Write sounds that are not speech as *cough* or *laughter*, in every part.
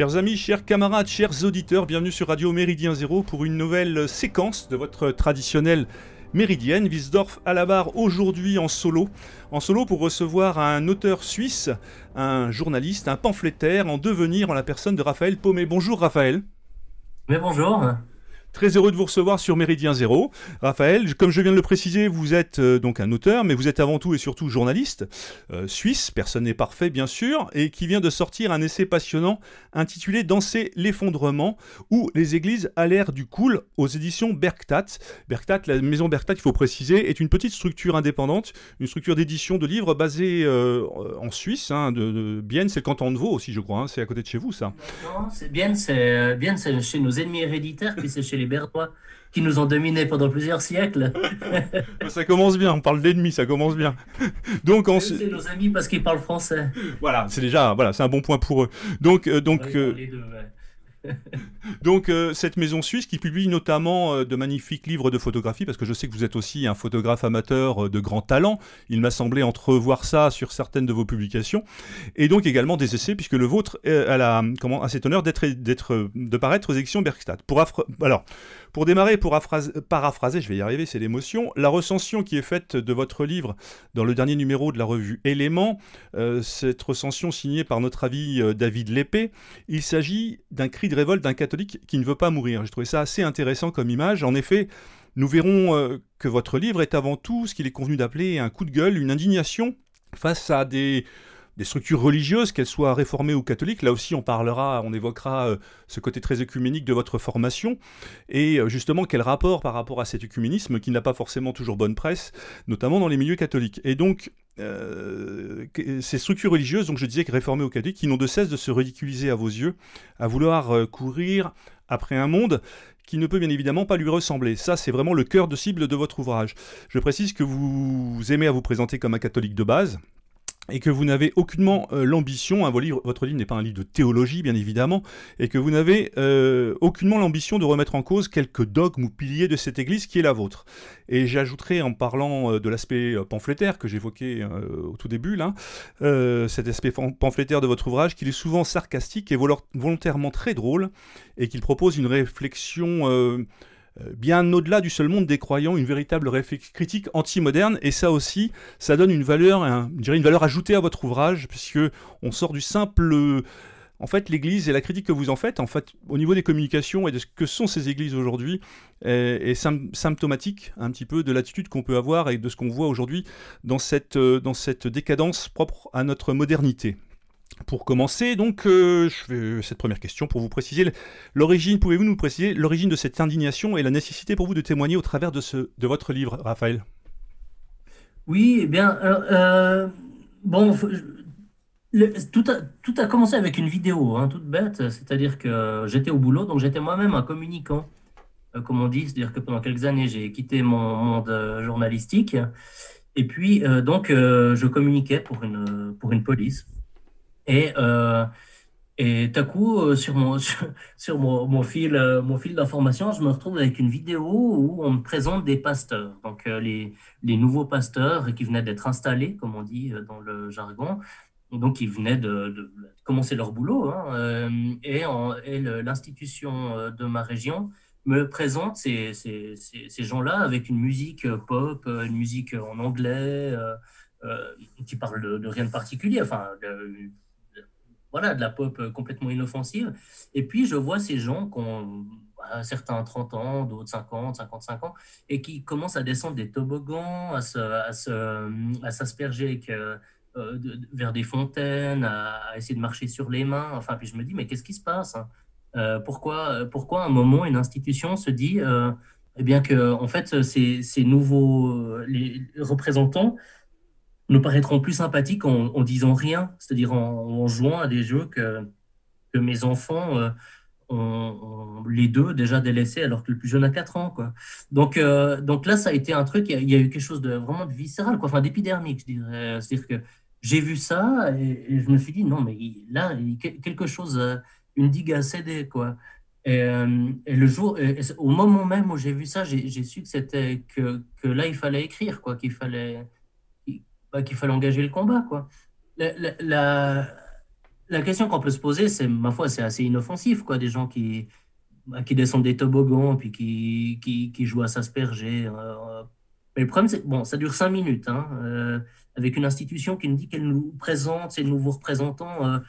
Chers amis, chers camarades, chers auditeurs, bienvenue sur Radio Méridien Zéro pour une nouvelle séquence de votre traditionnelle Méridienne. Wiesdorf à la barre aujourd'hui en solo. En solo pour recevoir un auteur suisse, un journaliste, un pamphlétaire en devenir en la personne de Raphaël Paumet. Bonjour Raphaël. Mais bonjour. Très heureux de vous recevoir sur Méridien Zéro. Raphaël, comme je viens de le préciser, vous êtes euh, donc un auteur, mais vous êtes avant tout et surtout journaliste, euh, suisse, personne n'est parfait bien sûr, et qui vient de sortir un essai passionnant intitulé Danser l'effondrement ou les églises à l'ère du cool aux éditions Bergtat. Bergtat, la maison Bergtat, il faut préciser, est une petite structure indépendante, une structure d'édition de livres basée euh, en Suisse, hein, de, de, c'est le canton de Vaud aussi je crois, hein, c'est à côté de chez vous ça. Non, c'est Bienne, c'est chez nos ennemis héréditaires, puis c'est chez les Bernois qui nous ont dominés pendant plusieurs siècles. *laughs* ça commence bien, on parle d'ennemis, ça commence bien. *laughs* Donc c'est nos amis parce qu'ils parlent français. Voilà, c'est déjà voilà, c'est un bon point pour eux. Donc euh, donc ouais, euh, deux, ouais. *laughs* Donc euh, cette maison suisse qui publie notamment euh, de magnifiques livres de photographie, parce que je sais que vous êtes aussi un photographe amateur euh, de grand talent, il m'a semblé entrevoir ça sur certaines de vos publications, et donc également des essais, puisque le vôtre a, la, comment, cet honneur d'être, d'être, de paraître aux éditions Bergstadt. Pour alors, pour démarrer, pour paraphraser, je vais y arriver, c'est l'émotion, la recension qui est faite de votre livre dans le dernier numéro de la revue Éléments, euh, cette recension signée par notre ami euh, David Lépée, il s'agit d'un cri de révolte d'un catholique qui ne veut pas mourir. J'ai trouvé ça assez intéressant comme image. En effet, nous verrons euh, que votre livre est avant tout ce qu'il est convenu d'appeler un coup de gueule, une indignation face à des des structures religieuses, qu'elles soient réformées ou catholiques. Là aussi, on parlera, on évoquera euh, ce côté très écuménique de votre formation et euh, justement quel rapport par rapport à cet écuménisme qui n'a pas forcément toujours bonne presse, notamment dans les milieux catholiques. Et donc, euh, ces structures religieuses, donc je disais réformées ou catholiques, qui n'ont de cesse de se ridiculiser à vos yeux, à vouloir courir après un monde qui ne peut bien évidemment pas lui ressembler. Ça, c'est vraiment le cœur de cible de votre ouvrage. Je précise que vous aimez à vous présenter comme un catholique de base, et que vous n'avez aucunement euh, l'ambition, hein, votre livre n'est pas un livre de théologie bien évidemment, et que vous n'avez euh, aucunement l'ambition de remettre en cause quelques dogmes ou piliers de cette Église qui est la vôtre. Et j'ajouterai en parlant euh, de l'aspect pamphlétaire que j'évoquais au tout début, là, cet aspect pamphlétaire de votre ouvrage, qu'il est souvent sarcastique et volontairement très drôle, et qu'il propose une réflexion bien au-delà du seul monde des croyants, une véritable critique anti-moderne, et ça aussi, ça donne une valeur, je dirais une valeur ajoutée à votre ouvrage, puisque on sort du simple... En fait, l'Église et la critique que vous en faites, en fait, au niveau des communications et de ce que sont ces Églises aujourd'hui, est, symptomatique un petit peu de l'attitude qu'on peut avoir et de ce qu'on voit aujourd'hui dans cette, euh, dans cette décadence propre à notre modernité. Pour commencer, donc, euh, fais cette première question pour vous préciser l'origine. Pouvez-vous nous préciser l'origine de cette indignation et la nécessité pour vous de témoigner au travers de, votre livre, Raphaël? Oui, eh bien, euh, euh, bon, tout, a, commencé avec une vidéo, hein, toute bête, c'est-à-dire que j'étais au boulot, donc j'étais moi-même un communicant, euh, comme on dit, c'est-à-dire que pendant quelques années, j'ai quitté mon monde journalistique, et puis, euh, donc, je communiquais pour une police. Et, euh, et tout à coup, euh, sur mon, *laughs* sur, mon, fil, euh, mon fil d'information, je me retrouve avec une vidéo où on me présente des pasteurs, donc les, les nouveaux pasteurs qui venaient d'être installés, comme on dit dans le jargon. Donc, ils venaient de, de commencer leur boulot. Hein, et, l'institution de ma région me présente ces, ces, ces, gens-là avec une musique pop, une musique en anglais, qui parle de, rien de particulier. Enfin, voilà, de la pop complètement inoffensive. Et puis, je vois ces gens qui ont bah, certains 30 ans, d'autres 50, 55 ans, et qui commencent à descendre des toboggans, à, se, à, se, à s'asperger euh, vers des fontaines, à, essayer de marcher sur les mains. Enfin, puis je me dis, mais qu'est-ce qui se passe hein? Euh, pourquoi, pourquoi à un moment une institution se dit euh, eh bien que en fait ces, ces nouveaux les représentants nous paraîtront plus sympathiques en, disant rien, c'est-à-dire en, jouant à des jeux que, mes enfants euh, ont, les deux déjà délaissés alors que le plus jeune a 4 ans. Quoi. Donc, euh, donc là, ça a été un truc, il y, a eu quelque chose de vraiment de viscéral, quoi, enfin d'épidermique, je dirais. C'est-à-dire que j'ai vu ça et, je me suis dit, non, mais là, quelque chose, euh, une digue a cédé, quoi. Et, le jour, au moment même où j'ai vu ça, j'ai su que c'était que, que là, il fallait écrire, quoi, qu'il fallait qu'il fallait engager le combat. Quoi. La, la, la question qu'on peut se poser, c'est, ma foi, c'est assez inoffensif, quoi, des gens qui, bah, qui descendent des toboggans, puis qui, qui, qui jouent à s'asperger. Euh, mais le problème, c'est bon, ça dure cinq minutes, hein, euh, avec une institution qui nous dit qu'elle nous présente ses nouveaux représentants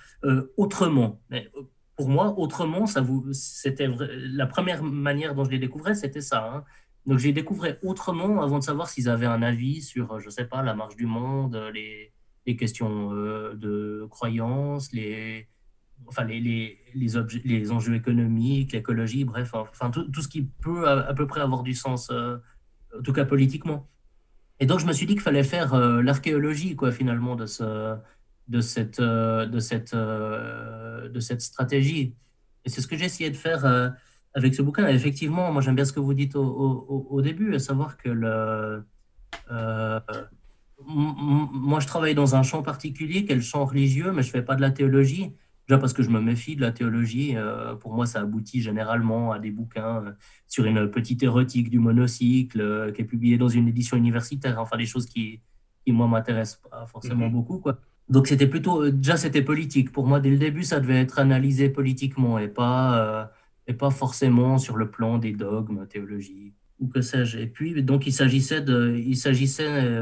autrement. Mais pour moi, autrement, ça vous, c'était la première manière dont je les découvrais, c'était ça. Hein. Donc, j'ai découvert autrement avant de savoir s'ils avaient un avis sur, je sais pas, la marche du monde, les, les questions euh, de croyances, les, enfin, les, les, les, enjeux économiques, l'écologie, bref, enfin, tout, ce qui peut à, peu près avoir du sens, euh, en tout cas politiquement. Et donc, je me suis dit qu'il fallait faire euh, l'archéologie, quoi, finalement, de, ce, de, cette, de, cette, de cette stratégie. Et c'est ce que j'ai essayé de faire avec ce bouquin. effectivement, moi, j'aime bien ce que vous dites au, au, au début, à savoir que le moi, je travaille dans un champ particulier, qui est le champ religieux, mais je ne fais pas de la théologie. Déjà parce que je me méfie de la théologie. Euh, pour moi, ça aboutit généralement à des bouquins euh, sur une petite érotique du monocycle euh, qui est publiée dans une édition universitaire. Enfin, des choses qui, qui moi, m'intéressent pas forcément mhm. beaucoup. Quoi. Donc, c'était plutôt. déjà, c'était politique. Pour moi, dès le début, ça devait être analysé politiquement et pas, pas forcément sur le plan des dogmes théologiques ou que sais-je. Et puis, donc, il s'agissait de. Il s'agissait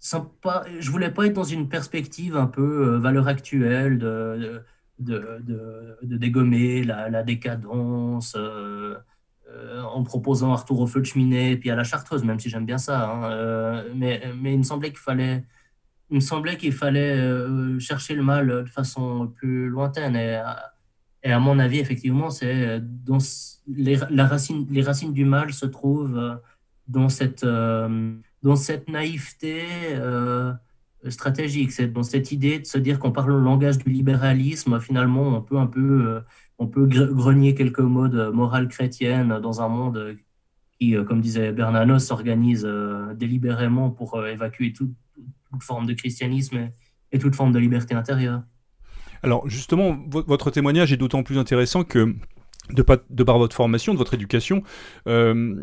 sympa. Je voulais pas être dans une perspective un peu euh, valeur actuelle de, de, de, dégommer la, décadence euh, euh, en proposant un retour au feu de cheminée et puis à la chartreuse, même si j'aime bien ça. Hein, mais, mais il me semblait qu'il fallait, il me semblait qu'il fallait chercher le mal de façon plus lointaine. Et, et à mon avis, effectivement, c'est dans les, la racine, les racines du mal se trouvent dans cette dans cette naïveté euh, stratégique, c'est dans cette idée de se dire qu'on parle le langage du libéralisme, finalement, on peut un peu, euh, on peut grenier quelques mots de morale chrétienne dans un monde qui, euh, comme disait Bernanos, s'organise délibérément pour évacuer toute, forme de christianisme et, toute forme de liberté intérieure. Alors justement, votre témoignage est d'autant plus intéressant que de, par votre formation, de votre éducation, euh,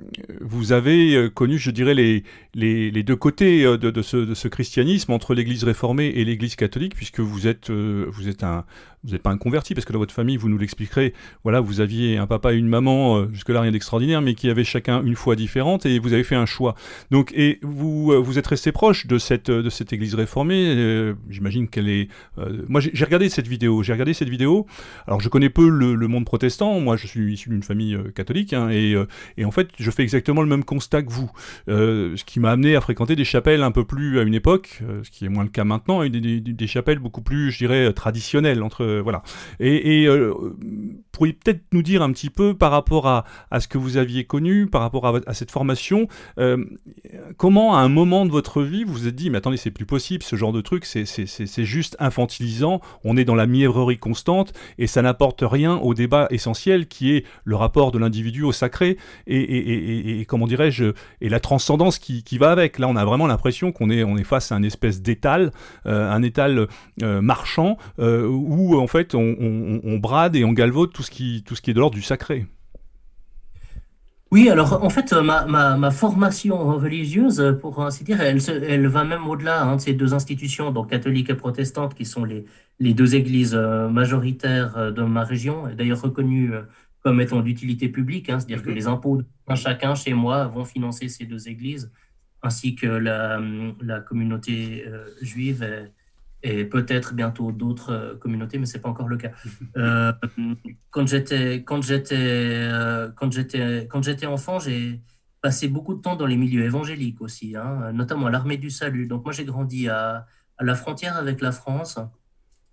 vous avez euh, connu, je dirais, les, les, deux côtés euh, de, de, ce, christianisme entre l'Église réformée et l'Église catholique, puisque vous êtes, vous êtes un, vous n'êtes pas un converti, parce que dans votre famille, vous nous l'expliquerez, voilà, vous aviez un papa et une maman, jusque-là rien d'extraordinaire, mais qui avaient chacun une foi différente, et vous avez fait un choix. Donc, et vous, vous êtes resté proche de cette, de cette église réformée, j'imagine qu'elle est... moi, j'ai regardé cette vidéo, j'ai regardé cette vidéo, alors je connais peu le, monde protestant, moi je suis issu d'une famille catholique, hein, et, et, en fait, je fais exactement le même constat que vous, ce qui m'a amené à fréquenter des chapelles un peu plus à une époque, ce qui est moins le cas maintenant, et des, des, chapelles beaucoup plus, je dirais, traditionnelles, entre euh, voilà. Et, et euh, pourriez peut-être nous dire un petit peu par rapport à, ce que vous aviez connu, par rapport à, cette formation, euh, comment à un moment de votre vie vous vous êtes dit, mais attendez, c'est plus possible, ce genre de truc, c'est juste infantilisant, on est dans la mièvrerie constante et ça n'apporte rien au débat essentiel qui est le rapport de l'individu au sacré et, comment dirais-je, et la transcendance qui, va avec. Là, on a vraiment l'impression qu'on est, face à un espèce d'étal, euh, un étal euh, marchand euh, où en fait on, brade et on galvaude tout ce qui est de l'ordre du sacré. Oui, alors en fait, ma, ma, ma, formation religieuse, pour ainsi dire, elle, elle va même au-delà hein, de ces deux institutions, donc catholique et protestante, qui sont les, les deux églises euh, majoritaires euh, de ma région, et d'ailleurs reconnues euh, comme étant d'utilité publique, hein, c'est-à-dire que mhm. les impôts d'un chacun chez moi vont financer ces deux églises, ainsi que la, la communauté juive et peut-être bientôt d'autres euh, communautés, mais c'est pas encore le cas. *laughs* Euh, quand j'étais quand j'étais euh, quand j'étais enfant, j'ai passé beaucoup de temps dans les milieux évangéliques aussi, hein, notamment à l'armée du salut. Donc moi j'ai grandi à, à, la frontière avec la France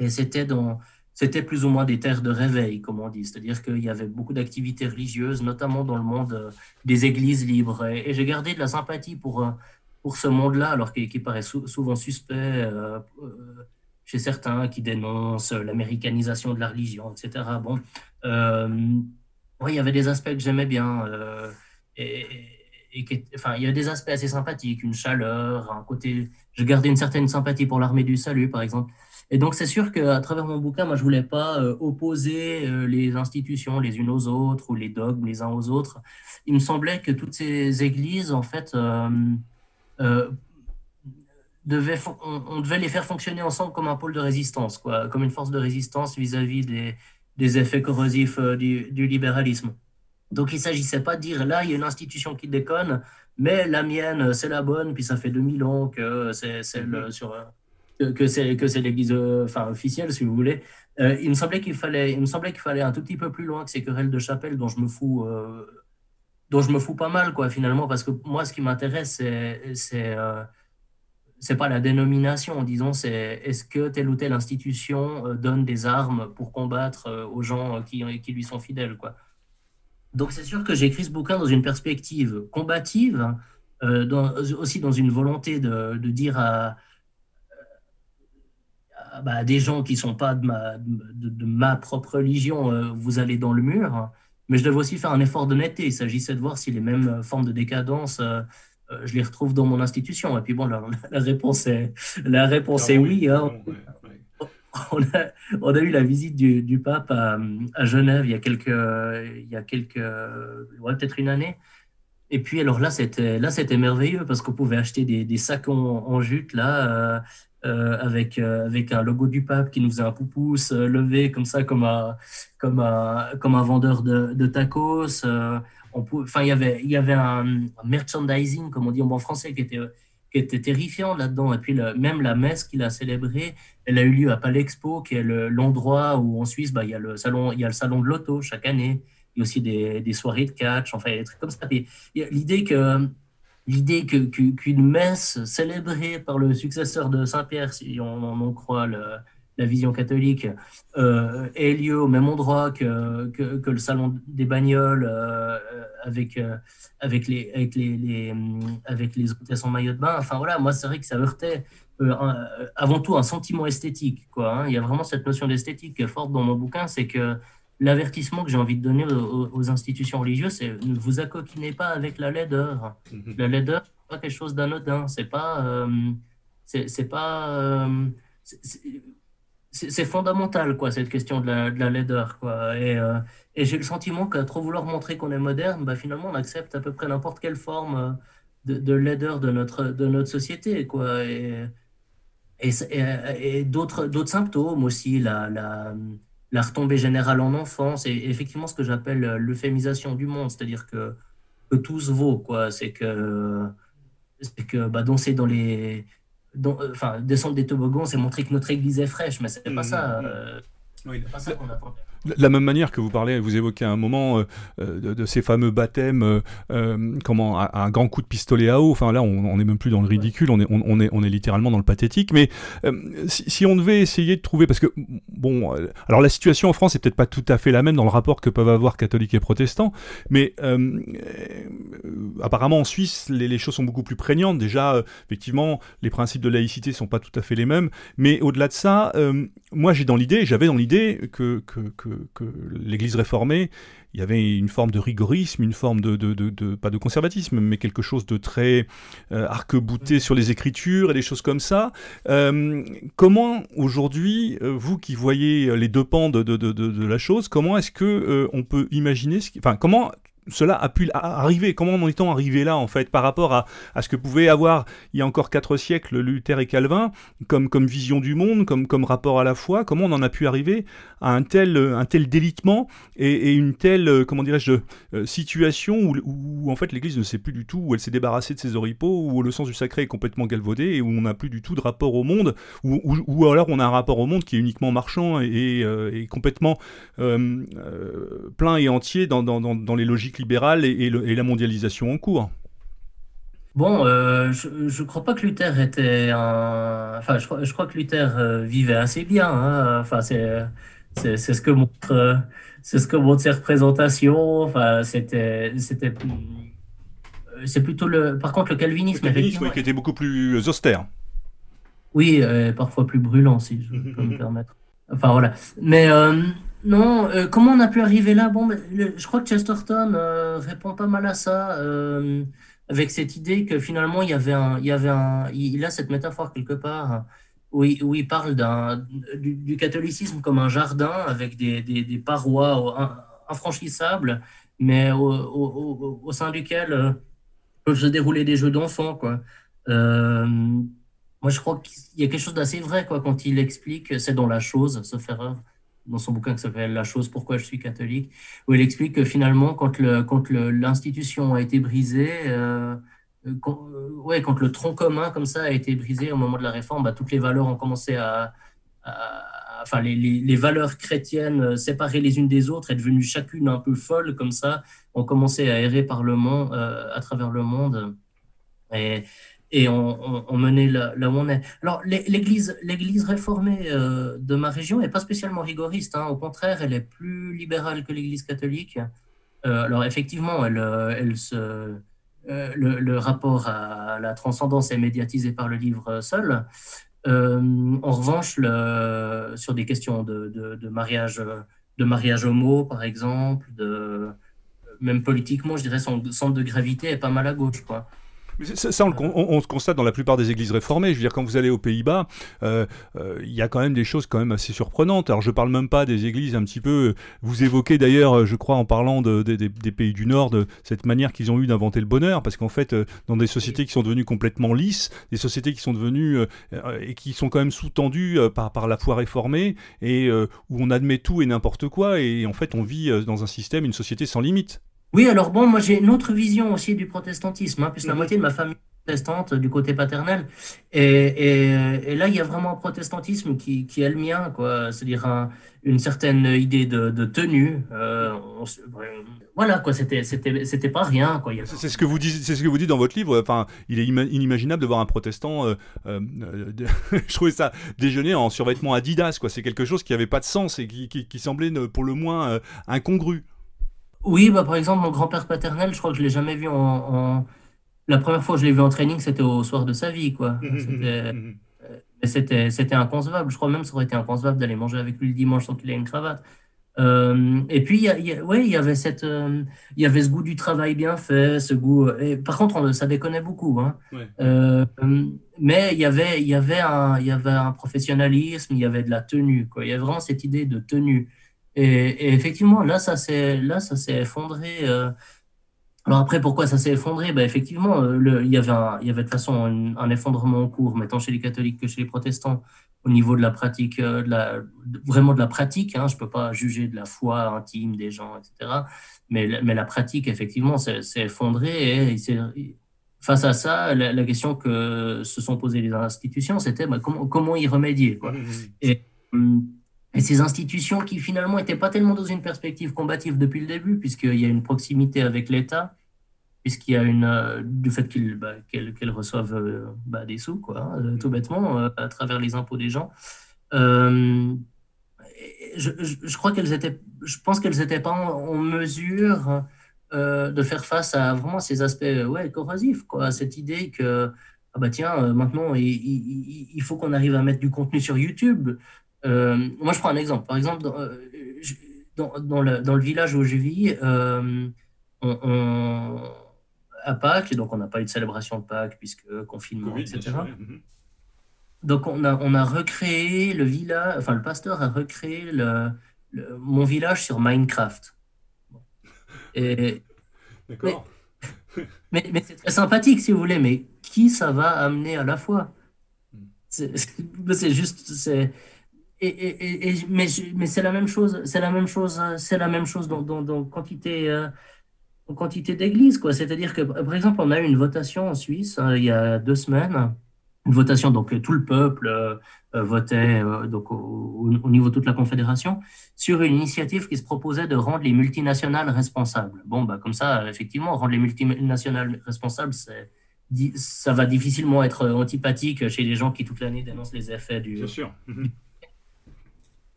et c'était dans c'était plus ou moins des terres de réveil, comme on dit, c'est-à-dire qu'il y avait beaucoup d'activités religieuses, notamment dans le monde des églises libres. Et, et j'ai gardé de la sympathie pour pour ce monde-là, alors qu'il paraît souvent suspect euh, euh, chez certains qui dénoncent l'américanisation de la religion, etc. Bon, euh, il y avait des aspects que j'aimais bien. et, enfin, il y a des aspects assez sympathiques, une chaleur, un côté. Je gardais une certaine sympathie pour l'armée du salut, par exemple. Et donc, c'est sûr qu'à travers mon bouquin, moi, je voulais pas opposer les institutions les unes aux autres ou les dogmes les uns aux autres. Il me semblait que toutes ces églises, en fait, devait, on, devait les faire fonctionner ensemble comme un pôle de résistance, quoi, comme une force de résistance vis-à-vis des, des, effets corrosifs euh, du, du, libéralisme. Donc il ne s'agissait pas de dire là, il y a une institution qui déconne, mais la mienne, c'est la bonne, puis ça fait 2000 ans que c'est celle mm-hmm. sur que c'est que c'est l'église enfin officielle si vous voulez euh, il me semblait qu'il fallait il me semblait qu'il fallait un tout petit peu plus loin que ces querelles de chapelle dont je me fous dont je me fous pas mal quoi finalement parce que moi ce qui m'intéresse c'est c'est c'est pas la dénomination, disons, c'est est-ce que telle ou telle institution euh, donne des armes pour combattre euh, aux gens euh, qui, qui lui sont fidèles, quoi. Donc c'est sûr que j'ai écrit ce bouquin dans une perspective combative, aussi dans une volonté de, de dire à, bah, des gens qui sont pas de ma, de, ma propre religion, vous allez dans le mur. Mais je devais aussi faire un effort d'honnêteté. Il s'agissait de voir si les mêmes formes de décadence euh, je les retrouve dans mon institution. Et puis bon, la, réponse est, la réponse est oui. Hein. On, a, on, a, eu la visite du, du pape à, à, Genève il y a quelques, il y a quelques, ouais, peut-être une année. Et puis alors là, c'était là, c'était merveilleux parce qu'on pouvait acheter des, des sacs en, jute là. Euh, euh, avec, avec un logo du pape qui nous faisait un poupousse levé comme ça, comme un, comme un, comme un vendeur de, tacos enfin, il y avait, y avait un, merchandising, comme on dit en français, qui était, qui était terrifiant là-dedans. Et puis, même la messe qu'il a célébrée, elle a eu lieu à Palexpo, qui est l'endroit où en Suisse, bah, il, y a le salon, il y a le salon de l'auto chaque année. Il y a aussi des, des, soirées de catch, enfin, des trucs comme ça. L'idée que l'idée qu'une messe célébrée par le successeur de Saint-Pierre, si on en croit la vision catholique euh, ait lieu au même endroit que, que, le salon des bagnoles euh, avec, euh, avec, les, avec, les, avec les hôtesses en maillot de bain. Enfin voilà, moi c'est vrai que ça heurtait avant tout un sentiment esthétique. Quoi, hein. Il y a vraiment cette notion d'esthétique forte dans mon bouquin, c'est que l'avertissement que j'ai envie de donner aux, institutions religieuses, c'est ne vous accoquinez pas avec la laideur. Mm-hmm. La laideur, c'est pas quelque chose d'anodin. C'est pas, c'est pas, c'est fondamental, quoi, cette question de la, de la laideur. Quoi. Et, euh, et j'ai le sentiment qu'à trop vouloir montrer qu'on est moderne, bah, finalement, on accepte à peu près n'importe quelle forme euh, de, de laideur de notre, de notre société. Quoi. Et, et, et d'autres symptômes aussi, la, la, la, retombée générale en enfance, et effectivement ce que j'appelle l'euphémisation du monde, c'est-à-dire que, que tout se vaut. C'est que, que bah, danser dans les euh, enfin, descendre des toboggans, c'est montrer que notre église est fraîche, mais c'est pas mmh, ça. Mmh. Euh, oui. pas ça qu'on attend. De la même manière que vous parlez, vous évoquez un moment euh, euh, de, ces fameux baptêmes, euh, comment un, grand coup de pistolet à eau. Enfin là, on n'est même plus dans le ridicule, on est, littéralement dans le pathétique. Mais si, on devait essayer de trouver, parce que bon, alors la situation en France est peut-être pas tout à fait la même dans le rapport que peuvent avoir catholiques et protestants, mais apparemment en Suisse, les, choses sont beaucoup plus prégnantes. Déjà, effectivement, les principes de laïcité sont pas tout à fait les mêmes, mais au-delà de ça, moi j'ai dans l'idée, j'avais dans l'idée que que, l'Église réformée, il y avait une forme de rigorisme, une forme de, de, pas de conservatisme, mais quelque chose de très euh, arc-bouté sur les Écritures et des choses comme ça. Euh, comment aujourd'hui, euh, vous qui voyez les deux pans de, la chose, comment est-ce que on peut imaginer, ce enfin comment cela a pu arriver. Comment en est-on arrivé là, en fait, par rapport à, à, ce que pouvait avoir, il y a encore quatre siècles, Luther et Calvin, comme, comme vision du monde, comme, comme rapport à la foi? Comment on en a pu arriver à un tel, un tel délitement et, une telle, comment dirais-je, euh, situation où, en fait, l'Église ne sait plus du tout, où elle s'est débarrassée de ses oripeaux, où le sens du sacré est complètement galvaudé et où on n'a plus du tout de rapport au monde, ou où, alors on a un rapport au monde qui est uniquement marchand et, euh, complètement euh, plein et entier dans, dans, dans les logiques libérale et, la mondialisation en cours. Bon, euh, je ne crois pas que Luther était un... Enfin, je crois, que Luther euh, vivait assez bien. Hein. Enfin, c'est, c'est, ce que montre, c'est ce que montre ses représentations. Enfin, c'était, c'était, c'est plutôt le. Par contre, le calvinisme. Le calvinisme, qui était beaucoup plus austère. Oui, parfois plus brûlant, si je peux *laughs* me permettre. Enfin, voilà. Mais non, euh, comment on a pu arriver là? Bon, ben, je crois que Chesterton euh, répond pas mal à ça, euh, avec cette idée que finalement il y avait un, il y avait un, il a cette métaphore quelque part où il, parle du, catholicisme comme un jardin avec des, des, parois infranchissables, mais au, sein duquel peuvent se dérouler des jeux d'enfants, moi, je crois qu'il y a quelque chose d'assez vrai quand il explique, c'est dans La chose, ce Ferrer, dans son bouquin qui s'appelle La chose, pourquoi je suis catholique, où il explique que finalement, quand, le, quand l'institution a été brisée, euh, quand, euh, ouais, quand le tronc commun comme ça a été brisé au moment de la réforme, bah, toutes les valeurs ont commencé à, enfin les, les, valeurs chrétiennes euh, séparées les unes des autres, est devenues chacune un peu folles comme ça, ont commencé à errer par le monde, à travers le monde. Et, et on, menait là, où on est. Alors, l'Église, réformée euh, de ma région n'est pas spécialement rigoriste. Hein. Au contraire, elle est plus libérale que l'Église catholique. Euh, alors, effectivement, elle, euh, se, le, rapport à la transcendance est médiatisé par le livre seul. en revanche, sur des questions de, mariage, de mariage homo, par exemple, même politiquement, je dirais son centre de gravité est pas mal à gauche. Quoi. Ça, on, on, constate dans la plupart des églises réformées. Je veux dire, quand vous allez aux Pays-Bas, euh, euh, il y a quand même des choses quand même assez surprenantes. Alors, je parle même pas des églises un petit peu. Vous évoquez d'ailleurs, je crois, en parlant de, des pays du Nord, cette manière qu'ils ont eu d'inventer le bonheur, parce qu'en fait, euh, dans des sociétés qui sont devenues complètement lisses, des sociétés qui sont devenues et qui sont quand même sous-tendues par, par la foi réformée, et où on admet tout et n'importe quoi, et en fait, on vit dans un système, une société sans limite. Oui, alors bon, moi j'ai une autre vision aussi du protestantisme, hein, puisque la mhm. moitié de ma famille est protestante du côté paternel. Et, là, il y a vraiment un protestantisme qui, est le mien, quoi. C'est-à-dire une certaine idée de, tenue. Euh, voilà, quoi. C'était, c'était, pas rien, quoi. C'est ce que vous dites, c'est ce que vous dites dans votre livre. Enfin, il est inimaginable de voir un protestant. Euh, euh, *laughs* je trouvais ça déjeuner en survêtement Adidas, quoi. C'est quelque chose qui avait pas de sens et qui, qui semblait pour le moins incongru. Oui, bah, par exemple, mon grand-père paternel, je crois que je l'ai jamais vu en, La première fois que je l'ai vu en training, c'était au soir de sa vie, quoi. C'était, c'était, inconcevable. Je crois même que ça aurait été inconcevable d'aller manger avec lui le dimanche sans qu'il ait une cravate. Euh, et puis, y, ouais, il y avait cette, euh, il y avait ce goût du travail bien fait, ce goût. Et, par contre, ça déconnait beaucoup. Hein. Euh, mais il y avait, il y avait un, il y avait un professionnalisme, il y avait de la tenue. Quoi. Il y avait vraiment cette idée de tenue. Et, effectivement, là, ça s'est, là, ça s'est effondré. Euh. Alors après, pourquoi ça s'est effondré? Ben Effectivement, euh, le, il, y avait il y avait de toute façon un, effondrement en cours, tant chez les catholiques que chez les protestants, au niveau de la pratique, euh, de la, vraiment de la pratique. Hein, je ne peux pas juger de la foi intime des gens, etc. Mais, mais la pratique, effectivement, s'est effondrée. Et, face à ça, la, question que se sont posées les institutions, c'était ben, comment, comment y remédier quoi. Mmh, mmh. Et, hum, et ces institutions qui finalement n'étaient pas tellement dans une perspective combative depuis le début, puisqu'il y a une proximité avec l'État, puisqu'il y a une euh, du fait qu'elles bah, reçoivent euh, bah, des sous, quoi, hein, tout bêtement, euh, à travers les impôts des gens. Je, je, crois qu'elles étaient, je pense qu'elles n'étaient pas en, mesure de faire face à vraiment ces aspects ouais, corrosifs, quoi, cette idée que ah bah tiens, maintenant il, il faut qu'on arrive à mettre du contenu sur YouTube. Euh, moi, je prends un exemple. Par exemple, dans, euh, dans, le, dans le, village où je vis, euh, on, à Pâques, donc on n'a pas eu de célébration de Pâques puisque confinement, etc. Mhm. Donc on a, on a recréé le village, enfin le pasteur a recréé le, mon village sur Minecraft. Et, D'accord. *laughs* Mais, mais, c'est très sympathique si vous voulez, mais qui ça va amener à la fois? Hmm. C'est juste, c'est et, mais, mais c'est la même chose, c'est la même chose, c'est la même chose dans, dans, quantité, euh, quantité d'églises, quoi. C'est-à-dire que, par exemple, on a eu une votation en Suisse hein, il y a deux semaines, une votation donc tout le peuple euh, votait euh, donc au, niveau de toute la confédération sur une initiative qui se proposait de rendre les multinationales responsables. Bon, bah comme ça, effectivement, rendre les multinationales responsables, c'est ça va difficilement être antipathique chez les gens qui toute l'année dénoncent les effets du. Sûr. *laughs*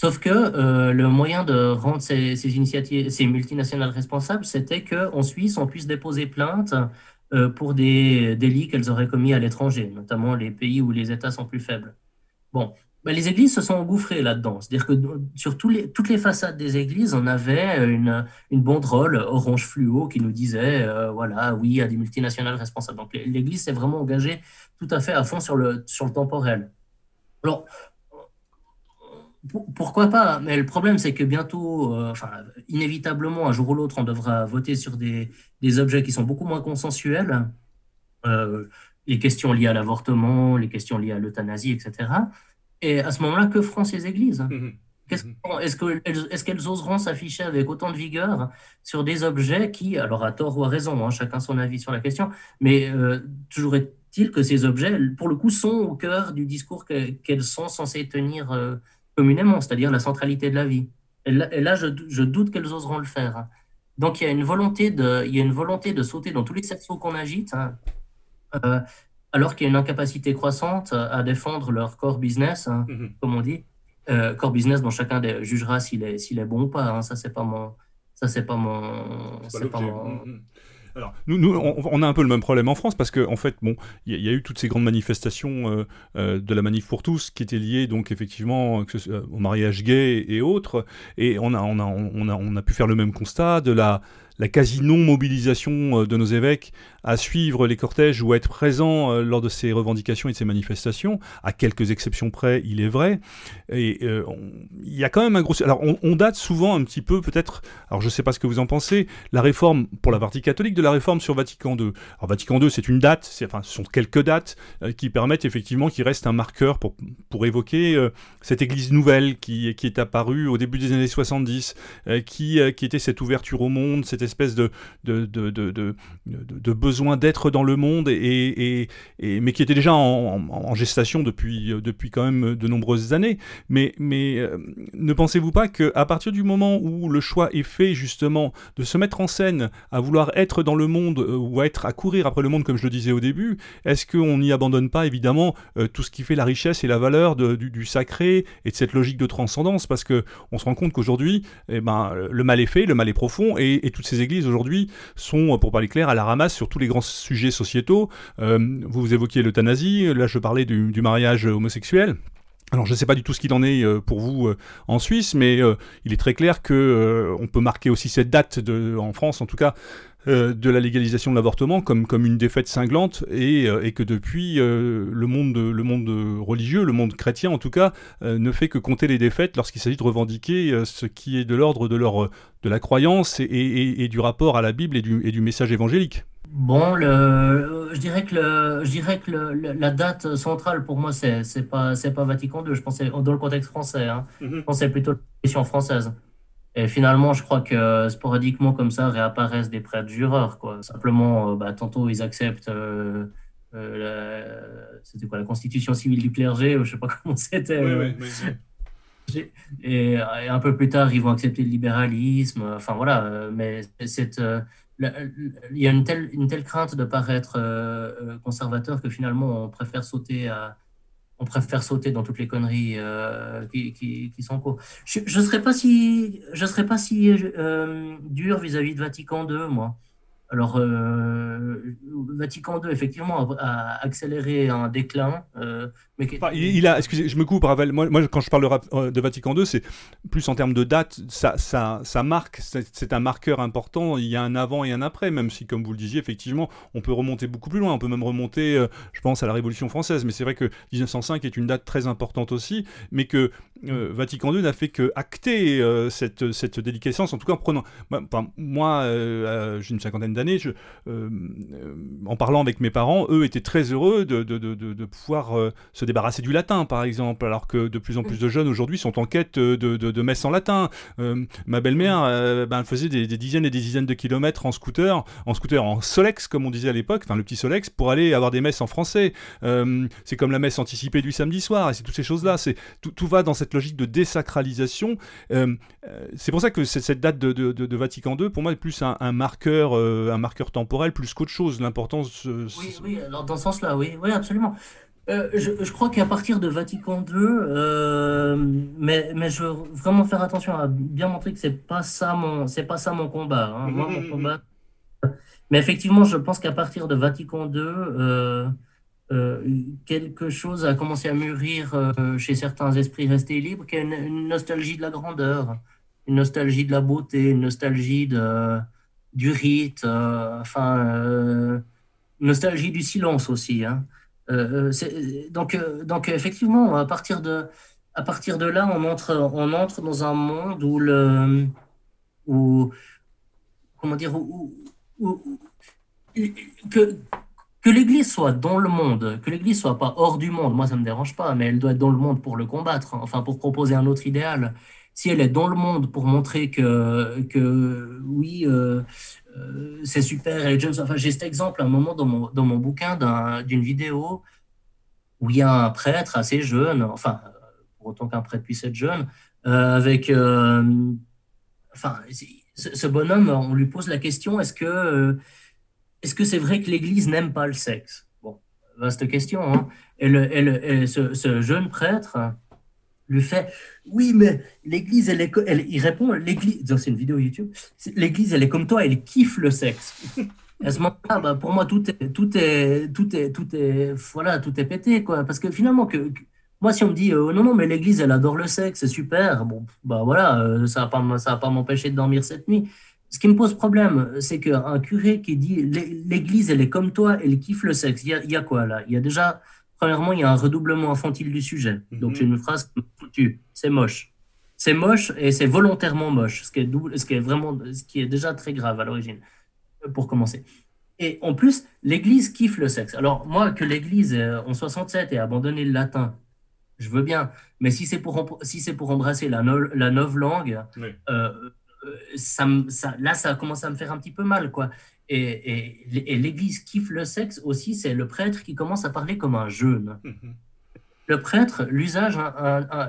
Sauf que euh, le moyen de rendre ces, multinationales responsables, c'était qu'en Suisse, on puisse déposer plainte euh, pour des délits qu'elles auraient commis à l'étranger, notamment les pays où les États sont plus faibles. Bon, ben, les églises se sont engouffrées là-dedans. C'est-à-dire que sur toutes les façades des églises, on avait une, une banderole orange fluo qui nous disait, euh, voilà, oui, à des multinationales responsables. Donc l'Église s'est vraiment engagée tout à fait à fond sur le, sur le temporel. Alors, pourquoi pas Mais le problème, c'est que bientôt, euh, enfin, inévitablement, un jour ou l'autre, on devra voter sur des, des, objets qui sont beaucoup moins consensuels. Euh, les questions liées à l'avortement, les questions liées à l'euthanasie, etc. Et à ce moment-là, que feront ces églises? Mmh est-ce qu'elles oseront s'afficher avec autant de vigueur sur des objets qui, alors à tort ou à raison, hein, chacun son avis sur la question, mais euh, toujours est-il que ces objets, pour le coup, sont au cœur du discours qu'elles sont censées tenir euh, communément, c'est-à-dire la centralité de la vie. Et là, je, doute qu'elles oseront le faire. Donc il y a une volonté de, il y a une volonté de sauter dans tous les cerceaux qu'on agite, hein, euh, alors qu'il y a une incapacité croissante à défendre leur core business, hein, mm-hmm. comme on dit, euh, core business dont chacun jugera s'il est, s'il est bon ou pas. Hein. Ça, c'est pas mon. Ça, c'est pas mon. C'est pas, mon... Mm, mm. Nous on, a un peu le même problème en France parce qu'en en fait, bon, il y, a eu toutes ces grandes manifestations euh, euh, de la manif pour tous qui étaient liées donc effectivement au mariage gay et autres, et on a, on a, on a, on a pu faire le même constat de la la quasi non-mobilisation de nos évêques à suivre les cortèges ou à être présent euh, lors de ces revendications et de ces manifestations, à quelques exceptions près, il est vrai. Et euh, il y a quand même un gros... Alors on, date souvent un petit peu, peut-être, alors je ne sais pas ce que vous en pensez, la réforme, pour la partie catholique, de la réforme sur Vatican II. Alors Vatican II, c'est une date, enfin ce sont quelques dates euh, qui permettent effectivement qu'il reste un marqueur pour, pour évoquer cette église nouvelle qui, qui est apparue au début des années 70, qui, qui était cette ouverture au monde, cette espèce de, de, de, de, besoin d'être dans le monde, et, et, mais qui était déjà en, gestation depuis, depuis quand même de nombreuses années. Mais, mais euh, ne pensez-vous pas qu'à partir du moment où le choix est fait justement de se mettre en scène, à vouloir être dans le monde, euh, ou à être à courir après le monde comme je le disais au début, est-ce qu'on n'y abandonne pas évidemment euh, tout ce qui fait la richesse et la valeur du, sacré et de cette logique de transcendance? Parce que on se rend compte qu'aujourd'hui, eh ben, le mal est fait, le mal est profond, et, et toutes ces églises aujourd'hui sont, pour parler clair, à la ramasse sur tous les grands sujets sociétaux. Euh, vous évoquiez l'euthanasie, là je parlais du, mariage homosexuel. Alors je ne sais pas du tout ce qu'il en est euh, pour vous euh, en Suisse, mais il est très clair que on peut marquer aussi cette date en France, en tout cas, de la légalisation de l'avortement comme, comme une défaite cinglante et, et que depuis le, monde, le monde religieux, le monde chrétien en tout cas, ne fait que compter les défaites lorsqu'il s'agit de revendiquer ce qui est de l'ordre de, leur, de la croyance et, et, du rapport à la Bible et du, et du message évangélique. Bon, le, je dirais que, le, je dirais que le, la date centrale pour moi, c'est c'est pas, c'est pas Vatican II. Je pensais dans le contexte français. Hein, mhm. Je pensais plutôt la question française. Et finalement, je crois que sporadiquement, comme ça, réapparaissent des prêtres jureurs. Quoi. Simplement, euh, bah, tantôt, ils acceptent euh, euh, c'était quoi, la constitution civile du clergé, ou je sais pas *laughs* comment c'était. Oui, oui, et, et, un peu plus tard, ils vont accepter le libéralisme. Enfin, voilà. Mais cette il y a une telle, une telle crainte de paraître euh, euh, conservateur que finalement on préfère sauter à, on préfère sauter dans toutes les conneries euh, qui, qui, sont en cours. Je ne serais pas si, je serais pas si dur vis-à-vis de Vatican II, moi. Alors, euh, Vatican II, effectivement, a, accéléré un déclin. Euh, mais il, a, excusez, je me coupe, Ravel. Moi, quand je parle de, euh, Vatican II, c'est plus en termes de date. Ça, marque, c'est un marqueur important. Il y a un avant et un après, même si, comme vous le disiez, effectivement, on peut remonter beaucoup plus loin. On peut même remonter, euh, je pense, à la Révolution française. Mais c'est vrai que 1905 est une date très importante aussi, mais que Vatican II n'a fait que acter cette, cette déliquescence, en tout cas en prenant. moi, j'ai une cinquantaine d'années, en parlant avec mes parents, eux étaient très heureux de, de, de, de pouvoir se débarrasser du latin, par exemple, alors que de plus en plus de jeunes aujourd'hui sont en quête de, messes en latin. Euh, ma belle-mère, euh, ben, faisait des, dizaines et des dizaines de kilomètres en scooter, en scooter en Solex, comme on disait à l'époque, enfin le petit Solex, pour aller avoir des messes en français. Euh, c'est comme la messe anticipée du samedi soir, et c'est toutes ces choses-là. C'est tout, tout, va dans cette logique de désacralisation. c'est pour ça que cette date de, de, Vatican II, pour moi, est plus un, un marqueur, un marqueur temporel plus qu'autre chose. L'importance. oui, oui, alors dans ce sens-là, oui, oui, absolument. Euh, je, crois qu'à partir de Vatican II, euh, mais, mais je veux vraiment faire attention à bien montrer que c'est pas ça mon, c'est pas ça mon combat. Hein. Moi, mon *laughs* combat. Mais effectivement, je pense qu'à partir de Vatican II, euh, quelque chose a commencé à mûrir chez certains esprits restés libres, qui est une, nostalgie de la grandeur, une nostalgie de la beauté, une nostalgie de, du rite, enfin, nostalgie du silence aussi. Hein. Euh, euh, donc, euh, donc, effectivement, à partir de, à partir de là, on entre, on entre dans un monde où le, où, comment dire, que, que l'Église soit dans le monde, que l'Église soit pas hors du monde, moi ça me dérange pas, mais elle doit être dans le monde pour le combattre, hein, enfin pour proposer un autre idéal. Si elle est dans le monde pour montrer que, que oui, euh, euh, c'est super, elle est Enfin, j'ai cet exemple à un moment dans mon, dans mon bouquin d'une vidéo où il y a un prêtre assez jeune, enfin, pour autant qu'un prêtre puisse être jeune, euh, avec. enfin, ce bonhomme, on lui pose la question est-ce que est-ce c'est vrai que l'Église n'aime pas le sexe? Bon, vaste question. Hein et, ce, jeune prêtre lui fait Oui, mais l'Église, elle est. Elle, il répond L'Église, c'est une vidéo YouTube, l'Église, elle est comme toi, elle kiffe le sexe. À ce moment-là, bah, pour moi, tout est, tout est, tout est, tout est, voilà, tout est pété, quoi. Parce que finalement, que, moi, si on me dit euh, non, non, mais l'Église, elle adore le sexe, c'est super, bon, bah voilà, euh, ça va pas, ça va pas m'empêcher de dormir cette nuit. Ce qui me pose problème, c'est qu'un curé qui dit l'Église, elle est comme toi, elle kiffe le sexe. Il y a, quoi là? Il y a déjà, premièrement, il y a un redoublement infantile du sujet. Donc c'est mhm. une phrase foutue. C'est moche. C'est moche et c'est volontairement moche, ce qui est, double, ce qui est vraiment, ce qui est déjà très grave à l'origine, pour commencer. Et en plus, l'Église kiffe le sexe. Alors moi, que l'Église euh, en 67 ait abandonné le latin, je veux bien. Mais si c'est pour, si pour embrasser la, la neuve langue, euh, euh, ça, ça, là, ça a commencé à me faire un petit peu mal, quoi. Et, et, l'Église kiffe le sexe aussi, c'est le prêtre qui commence à parler comme un jeune. Mhm. Le prêtre, l'usage,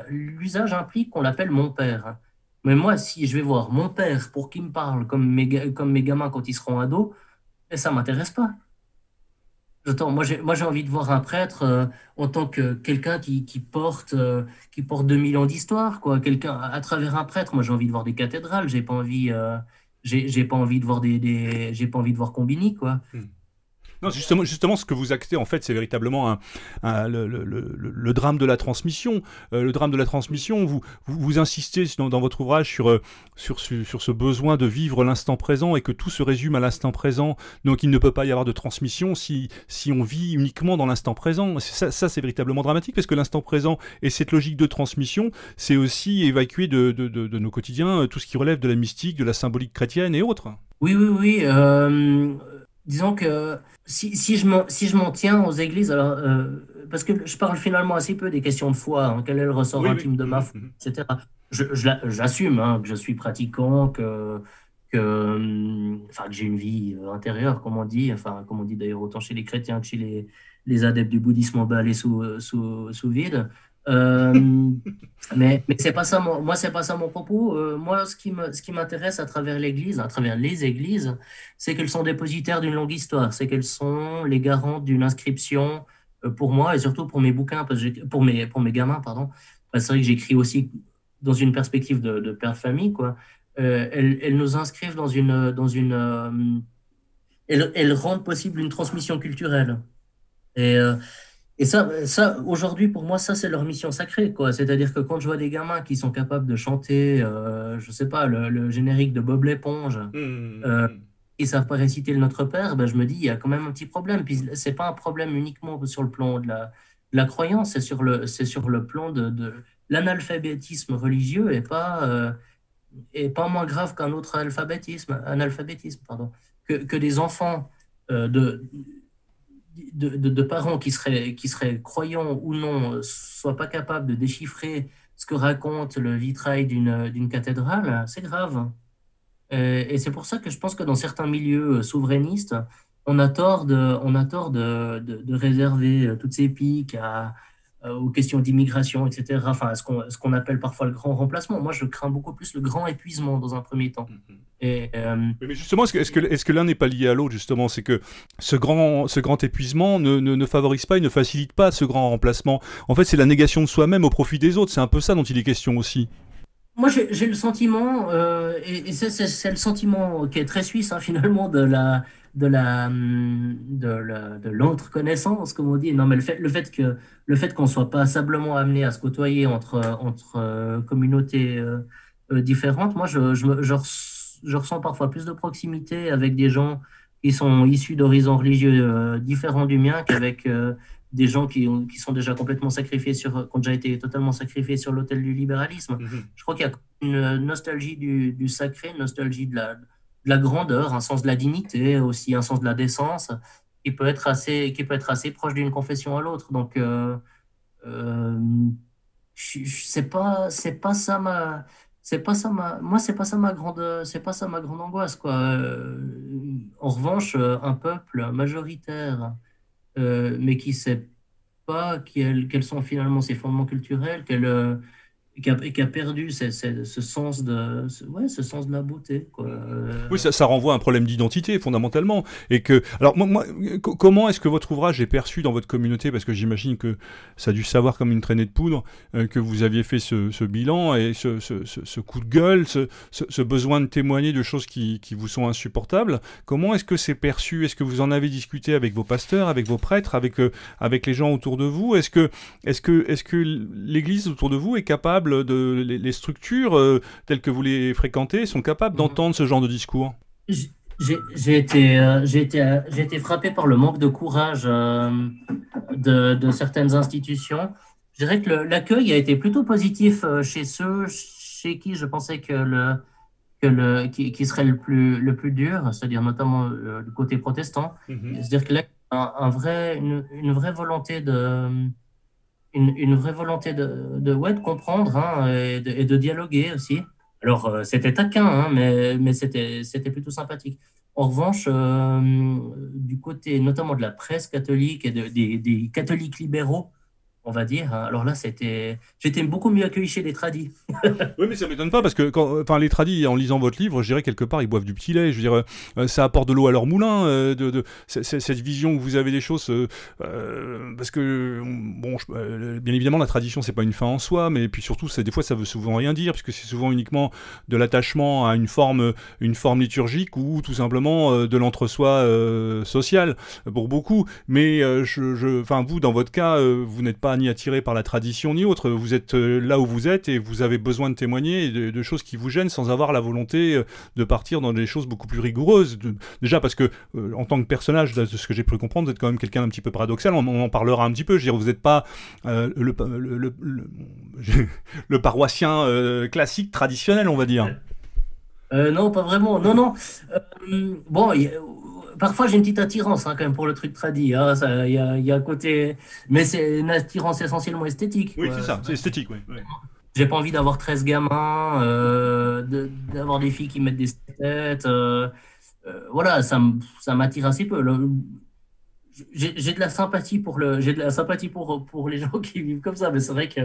l'usage implique qu'on l'appelle mon père. Mais moi, si je vais voir mon père pour qu'il me parle comme mes, comme mes gamins quand ils seront ados, ça ne m'intéresse pas moi, j'ai, moi, j'ai envie de voir un prêtre euh, en tant que quelqu'un qui, qui porte, euh, qui porte 2000 ans d'histoire, quoi. Quelqu'un à, travers un prêtre. Moi, j'ai envie de voir des cathédrales. J'ai pas envie, euh, j'ai, pas envie de voir des, des j'ai pas envie de voir Combini, quoi. Hmm. Non, justement, justement, ce que vous actez, en fait, c'est véritablement le, drame de la transmission. Euh, le drame de la transmission, vous, vous, insistez dans, votre ouvrage sur, euh, sur, ce besoin de vivre l'instant présent et que tout se résume à l'instant présent. Donc, il ne peut pas y avoir de transmission si, si on vit uniquement dans l'instant présent. Ça, ça c'est véritablement dramatique parce que l'instant présent et cette logique de transmission, c'est aussi évacuer de, de, de, nos quotidiens euh, tout ce qui relève de la mystique, de la symbolique chrétienne et autres. Oui, oui, oui. Disons que si, si, je si je m'en tiens aux églises, alors, euh, parce que je parle finalement assez peu des questions de foi, hein, quel est le ressort intime de ma foi, mhm. etc. J'assume hein, que je suis pratiquant, que, que, enfin, que j'ai une vie euh, intérieure, comme on dit, enfin, comme on dit d'ailleurs autant chez les chrétiens que chez les, les adeptes du bouddhisme emballés sous, euh, sous, sous vide. Euh, mais mais c'est pas ça mon, moi c'est pas ça mon propos. Euh, moi ce qui me, ce qui m'intéresse à travers l'Église, à travers les Églises, c'est qu'elles sont dépositaires d'une longue histoire. C'est qu'elles sont les garantes d'une inscription euh, pour moi et surtout pour mes bouquins, pour mes pour mes gamins pardon. C'est vrai que j'écris aussi dans une perspective de, père famille quoi. elles, elles, nous inscrivent dans une dans une elles rendent possible une transmission culturelle et et ça, ça aujourd'hui, pour moi, ça, c'est leur mission sacrée. quoi. C'est-à-dire que quand je vois des gamins qui sont capables de chanter, euh, je sais pas, le, générique de Bob l'éponge, mmh. euh, qui savent pas réciter le Notre Père, ben, je me dis, il y a quand même un petit problème. Puis c'est pas un problème uniquement sur le plan de la, la croyance, c'est sur le, sur le plan de, de l'analphabétisme religieux et pas, euh, et pas moins grave qu'un autre alphabétisme, analphabétisme, pardon, que, que des enfants euh, de parents qui seraient, qui croyants ou non soient pas capables de déchiffrer ce que raconte le vitrail d'une cathédrale, c'est grave. Euh, et, c'est pour ça que je pense que dans certains milieux souverainistes, on a tort de, on a tort de, de réserver toutes ces piques à, euh, aux questions d'immigration, etc. Enfin, ce qu'on, ce qu'on appelle parfois le grand remplacement. Moi, je crains beaucoup plus le grand épuisement dans un premier temps. Et, euh, Mais justement, est-ce que, est-ce que, que l'un n'est pas lié à l'autre, justement? C'est que ce grand, ce grand épuisement ne, ne, ne, favorise pas et ne facilite pas ce grand remplacement. En fait, c'est la négation de soi-même au profit des autres. C'est un peu ça dont il est question aussi. Moi, j'ai, le sentiment, euh, et, c'est, c'est, le sentiment qui est très suisse, hein, *laughs* finalement, de la de la de l'autre connaissance comme on dit. Non mais le fait le fait que le fait qu'on soit pas simplement amené à se côtoyer entre entre euh, communautés euh, différentes moi je, je, je, ressens parfois plus de proximité avec des gens qui sont issus d'horizons religieux différents du mien qu'avec des gens qui, qui sont déjà complètement sacrifiés sur, qui ont déjà été totalement sacrifiés sur l'autel du libéralisme. Mm-hmm. Je crois qu'il y a une nostalgie du, du sacré, une nostalgie de la, de la grandeur, un sens de la dignité, aussi un sens de la décence. qui peut être assez, qui peut être assez proche d'une confession à l'autre. Donc, euh, euh, c'est pas, c'est pas ça ma, c'est pas ça ma, moi c'est pas ça ma grande, c'est pas ça ma grande angoisse quoi. Euh, en revanche, un peuple majoritaire, mais qui sait pas quels, quels sont finalement ses fondements culturels, quels et qui a, perdu ce, sens de, ouais, ce sens de la beauté. Oui, ça, renvoie à un problème d'identité fondamentalement. Et que, alors, moi, comment est-ce que votre ouvrage est perçu dans votre communauté? Parce que j'imagine que ça a dû savoir comme une traînée de poudre euh, que vous aviez fait ce, bilan et ce, ce, coup de gueule, ce, besoin de témoigner de choses qui, vous sont insupportables. Comment est-ce que c'est perçu? Est-ce que vous en avez discuté avec vos pasteurs, avec vos prêtres, avec, euh, les gens autour de vous? Que, est-ce que l'Église autour de vous est capable de les, structures euh, telles que vous les fréquentez sont capables mhm. d'entendre ce genre de discours? J'ai été, euh, j'ai été, euh, été, frappé par le manque de courage de, de, certaines institutions. Je dirais que l'accueil a été plutôt positif chez ceux chez qui je pensais que le, que le, qui, qui serait le plus, le plus dur, c'est-à-dire notamment le côté protestant. Mhm. C'est-à-dire qu'il y a un, vrai, une, une, vraie volonté de, une, vraie volonté de, ouais, de comprendre hein, et, de, dialoguer aussi. Alors, euh, c'était taquin, hein, mais, mais c'était plutôt sympathique. En revanche, euh, du côté notamment de la presse catholique et de, des, des catholiques libéraux, on va dire. Alors là, c'était, j'étais beaucoup mieux accueilli chez les tradis. *laughs* oui, mais ça m'étonne pas parce que enfin, les tradis, en lisant votre livre, je dirais quelque part, ils boivent du petit lait. Je veux euh, ça apporte de l'eau à leur moulin. Euh, cette vision que vous avez des choses, euh, parce que bon, bien évidemment, la tradition, c'est pas une fin en soi, mais puis surtout, des fois, ça veut souvent rien dire puisque c'est souvent uniquement de l'attachement à une forme, une forme liturgique ou tout simplement de l'entre-soi social pour beaucoup. Mais je, enfin, vous, dans votre cas, vous n'êtes pas ni attiré par la tradition ni autre. Vous êtes euh, là où vous êtes et vous avez besoin de témoigner de, choses qui vous gênent sans avoir la volonté euh, de partir dans des choses beaucoup plus rigoureuses. déjà parce que euh, en tant que personnage, de ce que j'ai pu comprendre, vous êtes quand même quelqu'un d'un petit peu paradoxal. On, en parlera un petit peu. Je veux dire, vous n'êtes pas le, paroissien classique traditionnel, on va dire. non, pas vraiment. Non, non. bon, parfois j'ai une petite attirance hein, quand même pour le truc tradit. Hein, il y, a, y, a, un côté, mais c'est une attirance essentiellement esthétique. Oui, c'est ça, c'est esthétique, oui. J'ai pas envie d'avoir 13 gamins, euh, d'avoir des filles qui mettent des têtes. Euh, euh, voilà, ça m'attire assez peu. J'ai de la sympathie pour le, j'ai de la sympathie pour pour les *laughs* gens qui vivent comme ça, mais c'est vrai que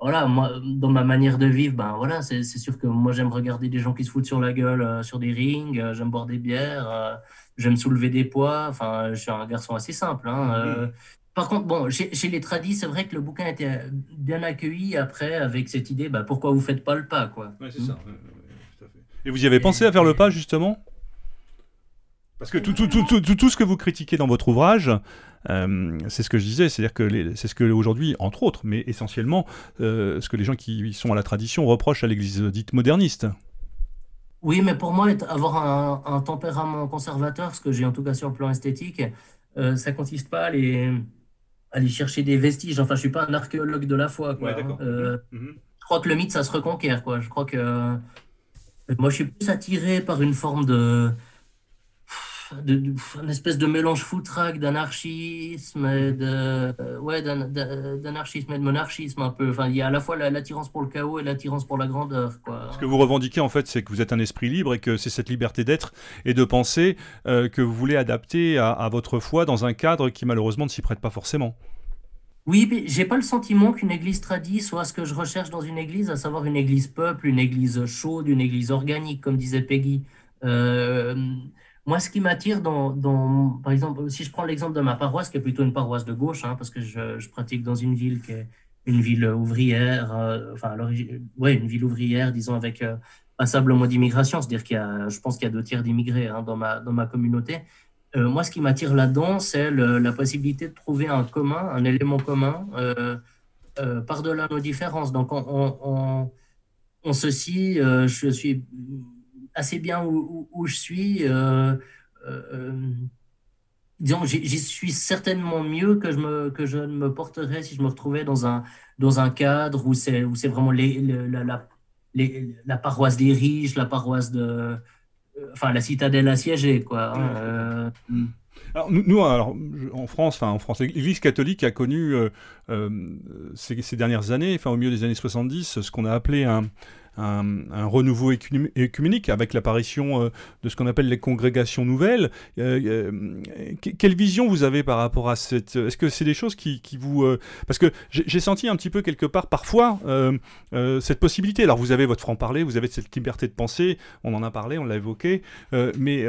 voilà, moi, dans ma manière de vivre, ben voilà, c'est sûr que moi j'aime regarder des gens qui se foutent sur la gueule sur des rings, j'aime boire des bières j'aime soulever des poids. Enfin, je suis un garçon assez simple. Hein, euh. Par contre, bon, chez, les tradis, c'est vrai que le bouquin était bien accueilli après avec cette idée, bah, pourquoi vous faites pas le pas, quoi. c'est ça. Et vous y avez pensé à faire le pas justement? Parce que tout, tout, tout, tout, ce que vous critiquez dans votre ouvrage, euh, c'est ce que je disais, c'est-à-dire que c'est ce que aujourd'hui, entre autres, mais essentiellement, euh, ce que les gens qui sont à la tradition reprochent à l'Église dite moderniste. Oui, mais pour moi, avoir un, tempérament conservateur, ce que j'ai en tout cas sur le plan esthétique, euh, ça consiste pas à aller, aller, chercher des vestiges. Enfin, je suis pas un archéologue de la foi. Quoi, hein. euh, mhm. Je crois que le mythe, ça se reconquiert. Quoi. Je crois que euh, moi, je suis plus attiré par une forme de de, une espèce de mélange foutraque d'anarchisme et de ouais d'anarchisme et de monarchisme un peu. Enfin il y a à la fois l'attirance pour le chaos et l'attirance pour la grandeur quoi. Ce que vous revendiquez en fait c'est que vous êtes un esprit libre et que c'est cette liberté d'être et de penser euh, que vous voulez adapter à, votre foi dans un cadre qui malheureusement ne s'y prête pas forcément. Oui, mais j'ai pas le sentiment qu'une église tradie soit ce que je recherche dans une église, à savoir une église peuple, une église chaude, une église organique, comme disait Peggy. Euh, moi, ce qui m'attire dans, par exemple, si je prends l'exemple de ma paroisse, qui est plutôt une paroisse de gauche, hein, parce que je, pratique dans une ville qui est une ville ouvrière, euh, enfin, ouais, une ville ouvrière, disons, avec euh, passablement d'immigration, c'est-à-dire qu'il y a, je pense qu'il y a deux tiers d'immigrés hein, dans, ma, dans ma communauté. Euh, moi, ce qui m'attire là-dedans, c'est la possibilité de trouver un commun, un élément commun, par-delà nos différences. Donc, on, on, on, on ceci, je suis assez bien où, où, je suis. Euh, euh, euh, disons, j'y suis certainement mieux que je, me, que je ne me porterais si je me retrouvais dans un, dans un cadre où c'est vraiment les, la, la, la, paroisse des riches, la paroisse de. Enfin, la citadelle assiégée, quoi. Hein, Alors, nous, alors, en France, enfin en France, l'Église catholique a connu ces, ces, dernières années, enfin au milieu des années 70, ce qu'on a appelé un, un, renouveau écuménique avec l'apparition euh, de ce qu'on appelle les congrégations nouvelles. Euh, euh, quelle vision vous avez par rapport à cette... Est-ce que c'est des choses qui, vous... parce que j'ai senti un petit peu quelque part parfois cette possibilité. Alors vous avez votre franc-parler, vous avez cette liberté de penser, on en a parlé, on l'a évoqué, mais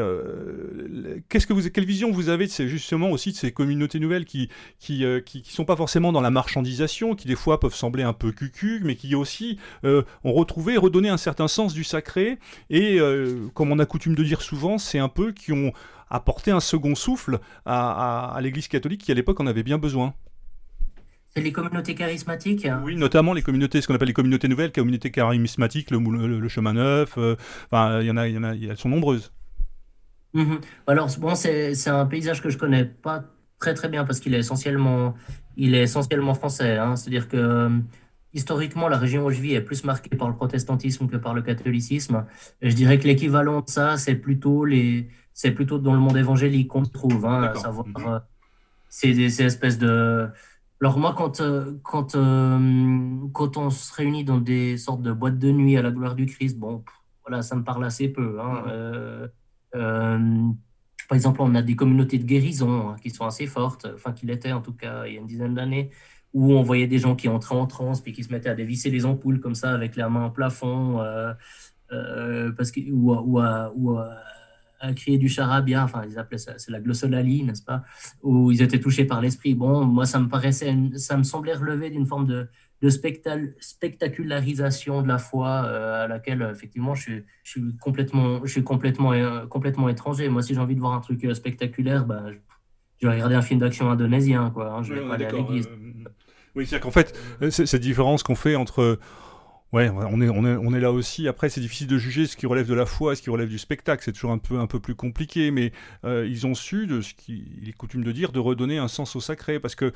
qu'est-ce que vous, quelle vision vous avez de justement aussi de ces communautés nouvelles qui qui, qui, qui sont pas forcément dans la marchandisation, qui des fois peuvent sembler un peu cucu, mais qui aussi ont retrouvé redonner un certain sens du sacré, et euh, comme on a coutume de dire souvent, c'est un peu qui ont apporté un second souffle à, l'Église catholique qui à l'époque en avait bien besoin. C'est les communautés charismatiques Oui, notamment les communautés, ce qu'on appelle les communautés nouvelles, communautés charismatiques, le, le, chemin neuf, euh, enfin, il y en a, il y en a, elles sont nombreuses. Mhm. Alors, bon, c'est un paysage que je connais pas très très bien parce qu'il est essentiellement, il est essentiellement français. Hein. C'est-à-dire que historiquement, la région où je vis est plus marquée par le protestantisme que par le catholicisme. je dirais que l'équivalent de ça, c'est plutôt, les, c'est plutôt dans le monde évangélique qu'on trouve. Hein, à savoir, mhm. euh, c'est des espèces de. Alors, moi, quand, euh, quand, euh, quand on se réunit dans des sortes de boîtes de nuit à la gloire du Christ, bon, voilà, ça me parle assez peu. Hein, mhm. par exemple, on a des communautés de guérison hein, qui sont assez fortes, enfin, qu'il était en tout cas il y a une dizaine d'années où on voyait des gens qui entraient en transe puis qui se mettaient à dévisser les ampoules comme ça avec les mains au plafond euh, euh, parce que, ou, ou, à, ou à, crier du charabia, enfin ils appelaient ça, c'est la glossolalie, n'est-ce pas, où ils étaient touchés par l'esprit. Bon, moi ça me paraissait, ça me semblait relever d'une forme de, de spectacularisation de la foi euh, à laquelle effectivement je suis, je suis complètement, je suis complètement, complètement étranger. Moi si j'ai envie de voir un truc spectaculaire, ben, je, vais regarder un film d'action indonésien, quoi. Hein, je vais pas aller à l'église. Oui, c'est-à-dire qu'en fait, euh, cette différence qu'on fait entre Ouais, on est, on est, on est là aussi. Après, c'est difficile de juger ce qui relève de la foi et ce qui relève du spectacle. C'est toujours un peu, un peu plus compliqué, mais euh, ils ont su, de ce qu'il est coutume de dire, de redonner un sens au sacré. Parce que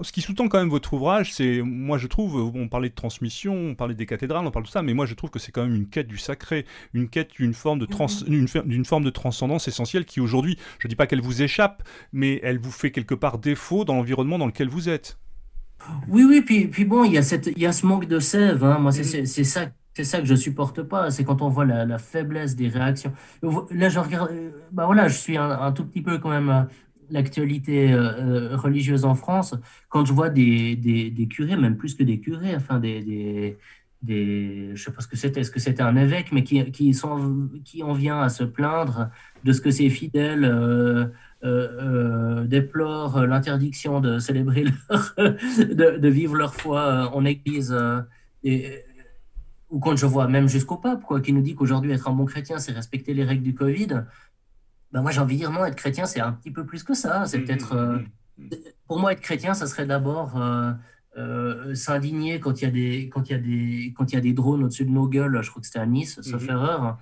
ce qui sous-tend quand même votre ouvrage, c'est, moi je trouve, on parlait de transmission, on parlait des cathédrales, on parle de ça, mais moi je trouve que c'est quand même une quête du sacré, une quête d'une forme de trans, mm-hmm. d'une forme de transcendance essentielle qui aujourd'hui, je dis pas qu'elle vous échappe, mais elle vous fait quelque part défaut dans l'environnement dans lequel vous êtes. Oui, oui, puis, puis bon, il y, a cette, il y a ce manque de sève. Hein. Moi, c'est c'est ça, c'est ça que je supporte pas. C'est quand on voit la, la faiblesse des réactions. Là, je regarde, euh, bah voilà, je suis un, un tout petit peu quand même euh, l'actualité euh, religieuse en France. Quand je vois des, des, des, curés, même plus que des curés, enfin des, des, des je sais pas ce que c'était, est-ce que c'était un évêque, mais qui, qui, sont, qui en vient à se plaindre de ce que ses fidèles euh, euh, déplorent l'interdiction de célébrer leur, *laughs* de, vivre leur foi euh, en église. et, ou quand je vois même jusqu'au pape, quoi, qui nous dit qu'aujourd'hui être un bon chrétien, c'est respecter les règles du Covid. Ben moi, j'ai envie de dire non, être chrétien, c'est un petit peu plus que ça. C'est peut-être, mmh, mmh, mmh. pour moi, être chrétien, ça serait d'abord s'indigner quand il y a des, quand il y a des, quand il y a des drones au-dessus de nos gueules. Je crois que c'était à Nice, sauf erreur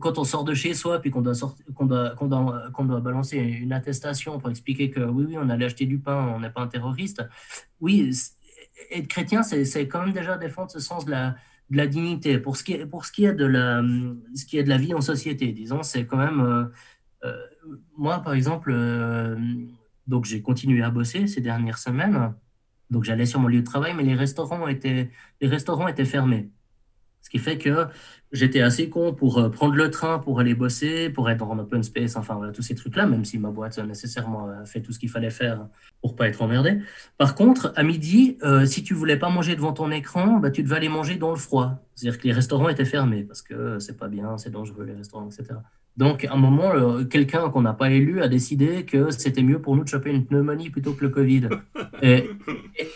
quand on sort de chez soi, puis qu'on doit, balancer une attestation pour expliquer que oui, oui, on allait acheter du pain, on n'est pas un terroriste, oui, être chrétien, c'est quand même déjà défendre ce sens de la, dignité. Pour ce, qui est, de la, vie en société, disons, c'est quand même. Euh, euh, moi, par exemple, euh, donc j'ai continué à bosser ces dernières semaines. Donc j'allais sur mon lieu de travail, mais les restaurants étaient fermés. Ce qui fait que j'étais assez con pour euh, prendre le train pour aller bosser, pour être en open space, enfin voilà, tous ces trucs-là, même si ma boîte euh, nécessairement a fait tout ce qu'il fallait faire pour pas être emmerdé. Par contre, à midi, euh, si tu voulais pas manger devant ton écran, bah, tu devais aller manger dans le froid. C'est-à-dire que les restaurants étaient fermés parce que c'est pas bien, c'est dangereux les restaurants, etc. Donc, à un moment, quelqu'un qu'on n'a pas élu a décidé que c'était mieux pour nous de choper une pneumonie plutôt que le Covid. *laughs* et, et,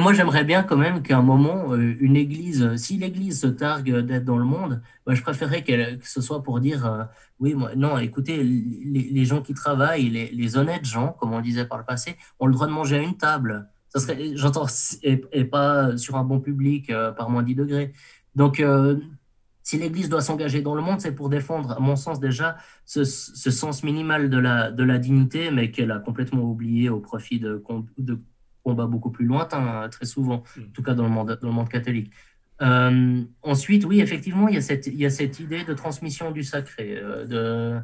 moi, j'aimerais bien quand même qu'à un moment, euh, une église, si l'église se targue d'être dans le monde, bah, je préférerais que ce soit pour dire, euh, oui, non, écoutez, les, gens qui travaillent, les, honnêtes gens, comme on disait par le passé, ont le droit de manger à une table. J'entends, et, pas sur un bon public euh, par moins 10 degrés. Donc, si l'Église doit s'engager dans le monde, c'est pour défendre, à mon sens déjà, ce, sens minimal de la, dignité, mais qu'elle a complètement oublié au profit de combats beaucoup plus lointains, très souvent, mm. en tout cas dans le monde, dans le monde catholique. Euh, ensuite, oui, effectivement, il y, a cette, il y a cette idée de transmission du sacré, euh, de,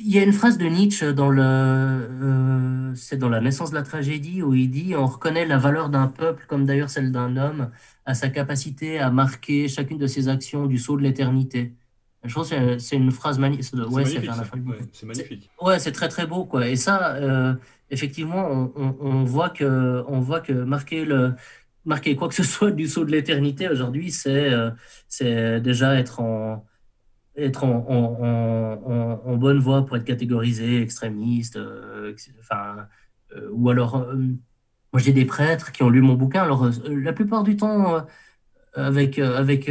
il y a une phrase de Nietzsche dans le, c'est dans La naissance de la tragédie où il dit on reconnaît la valeur d'un peuple comme d'ailleurs celle d'un homme à sa capacité à marquer chacune de ses actions du sceau de l'éternité. Je pense que c'est une phrase magnifique. Ouais, c'est magnifique. Ouais, c'est très très beau quoi. Et ça, euh, effectivement, on, on, voit que on voit que marquer le marquer quoi que ce *laughs* soit du saut de l'éternité aujourd'hui, c'est euh, c'est déjà être en être en, en, en, bonne voie pour être catégorisé extrémiste, euh, enfin, ou alors moi j'ai des prêtres qui ont lu mon bouquin. Alors la plupart du temps avec avec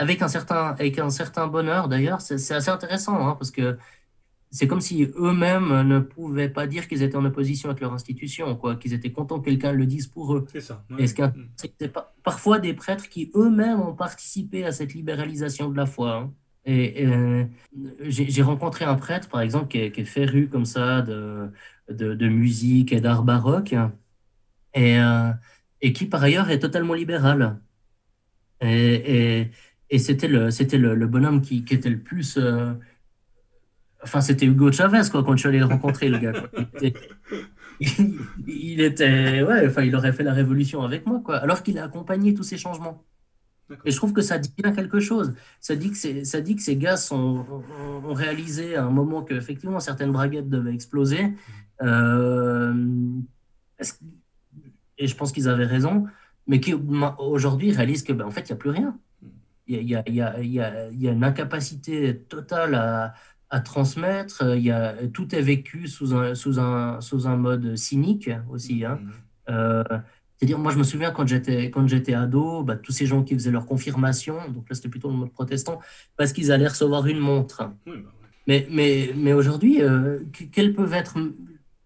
avec un certain, avec un certain bonheur d'ailleurs. C'est assez intéressant hein, parce que c'est comme si eux-mêmes ne pouvaient pas dire qu'ils étaient en opposition avec leur institution, quoi, qu'ils étaient contents que quelqu'un le dise pour eux. C'est ça. c'est parfois des prêtres qui eux-mêmes ont participé à cette libéralisation de la foi. Hein. Et, euh, j'ai rencontré un prêtre, par exemple, qui est, qui est féru comme ça de, de, de musique et d'art baroque, et, euh, et qui par ailleurs est totalement libéral. Et, et, et c'était le, c'était le, le, bonhomme qui, qui, était le plus. Euh, enfin, c'était Hugo Chavez, quoi, quand je suis allé le rencontrer, le gars. Il, était. Ouais, enfin, il aurait fait la révolution avec moi, quoi. Alors qu'il a accompagné tous ces changements. Et je trouve que ça dit bien quelque chose. Ça dit que, ça dit que ces gars sont, ont, réalisé à un moment qu'effectivement certaines braguettes devaient exploser. Mmh. Euh, et je pense qu'ils avaient raison, mais qui aujourd'hui réalisent que ben, en fait, il n'y a plus rien il y a, y, a, y, a, y a, une incapacité totale à, à transmettre. Il y a, tout est vécu sous un, sous un, sous un mode cynique aussi. Hein. Mm-hmm. Euh, c'est-à-dire, moi, je me souviens quand j'étais, quand j'étais ado, bah, tous ces gens qui faisaient leur confirmation, donc là, c'était plutôt le mode protestant, parce qu'ils allaient recevoir une montre. Bah mais, mais, mais aujourd'hui, euh, quelles peuvent être,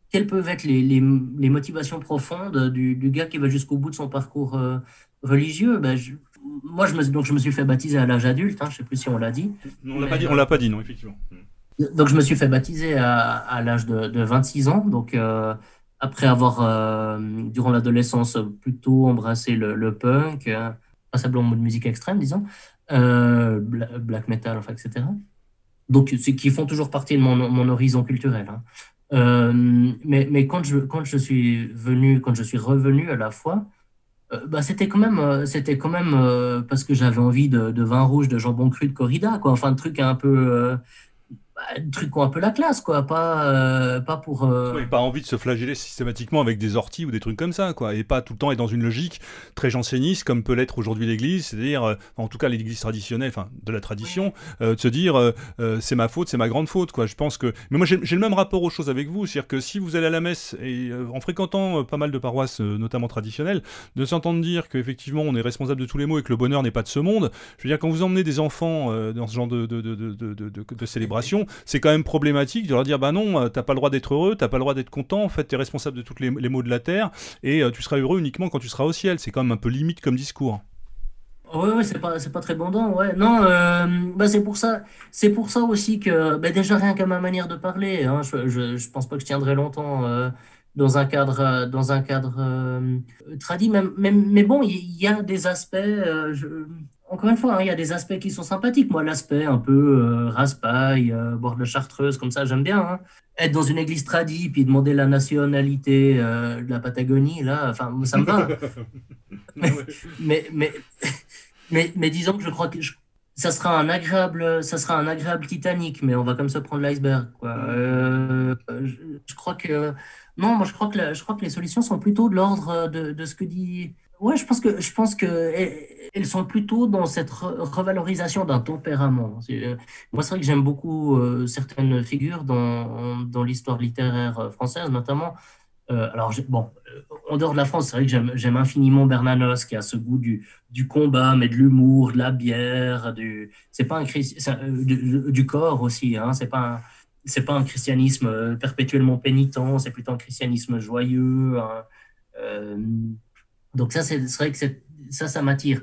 quelles peuvent être les, les, les motivations profondes du, du, gars qui va jusqu'au bout de son parcours euh, religieux? Je, moi, je me, donc, je me suis fait baptiser à l'âge adulte, hein, je ne sais plus si on l'a dit. On l'a pas dit, on l'a pas dit, non, effectivement. Donc, je me suis fait baptiser à, à l'âge de, de, 26 ans, donc euh, après avoir, euh, durant l'adolescence, plutôt embrassé le, le punk, euh, passablement de musique extrême, disons, euh, black metal, enfin, etc. Donc, qui font toujours partie de mon, mon horizon culturel. Hein. Mais, mais quand, je, quand je suis venu, quand je suis revenu à la fois, euh, bah, c'était quand même, euh, c'était quand même euh, parce que j'avais envie de, de, vin rouge, de jambon cru, de corrida, quoi. Enfin, un truc un peu, bah, truc qui un peu la classe, quoi. Pas, euh, pas pour. Euh... pas envie de se flageller systématiquement avec des orties ou des trucs comme ça, quoi. Et pas tout le temps être dans une logique très janséniste comme peut l'être aujourd'hui l'Église, c'est-à-dire, euh, en tout cas l'Église traditionnelle, enfin de la tradition, euh, de se dire euh, c'est ma faute, c'est ma grande faute, quoi. Je pense que. Mais moi j'ai le même rapport aux choses avec vous, c'est-à-dire que si vous allez à la messe et en fréquentant pas mal de paroisses, notamment traditionnelles, de s'entendre dire qu'effectivement on est responsable de tous les maux et que le bonheur n'est pas de ce monde, je veux dire quand vous emmenez des enfants dans ce genre de, de, de, de, de célébration, c'est quand même problématique de leur dire bah non, euh, t'as pas le droit d'être heureux, t'as pas le droit d'être content, en fait, t'es responsable de tous les, maux de la terre et euh, tu seras heureux uniquement quand tu seras au ciel. C'est quand même un peu limite comme discours. Oui, ouais, c'est pas, pas très bondant, ouais. Non, euh, bah c'est pour ça, c'est pour ça aussi que, bah déjà rien qu'à ma manière de parler, hein, je, je, pense pas que je tiendrai longtemps dans un cadre, dans un cadre tradit, même, mais bon, il y, a des aspects, je, encore une fois, hein, il y a des aspects qui sont sympathiques. Moi, l'aspect un peu euh, raspaille, euh, bord de chartreuse, comme ça, j'aime bien. Hein. Être dans une église tradie, puis demander la nationalité euh, de la Patagonie, là, enfin, ça me va. *laughs* *laughs* mais, mais, mais, mais, disons que je crois que ça sera un agréable, ça sera un agréable Titanic, mais on va comme ça prendre l'iceberg. Je, je, crois que non, moi je crois que je crois que les solutions sont plutôt de l'ordre de, de, ce que dit. Ouais, je pense que je pense que elles sont plutôt dans cette revalorisation d'un tempérament. Euh, moi, c'est vrai que j'aime beaucoup euh, certaines figures dans, dans l'histoire littéraire euh, française, notamment. alors, bon, en dehors de la France, c'est vrai que j'aime infiniment Bernanos, qui a ce goût du, du combat, mais de l'humour, de la bière, du, c'est pas du, corps aussi. Hein, c'est pas c'est pas un christianisme perpétuellement pénitent, c'est plutôt un christianisme joyeux. Hein, donc ça, c'est vrai que ça, ça m'attire.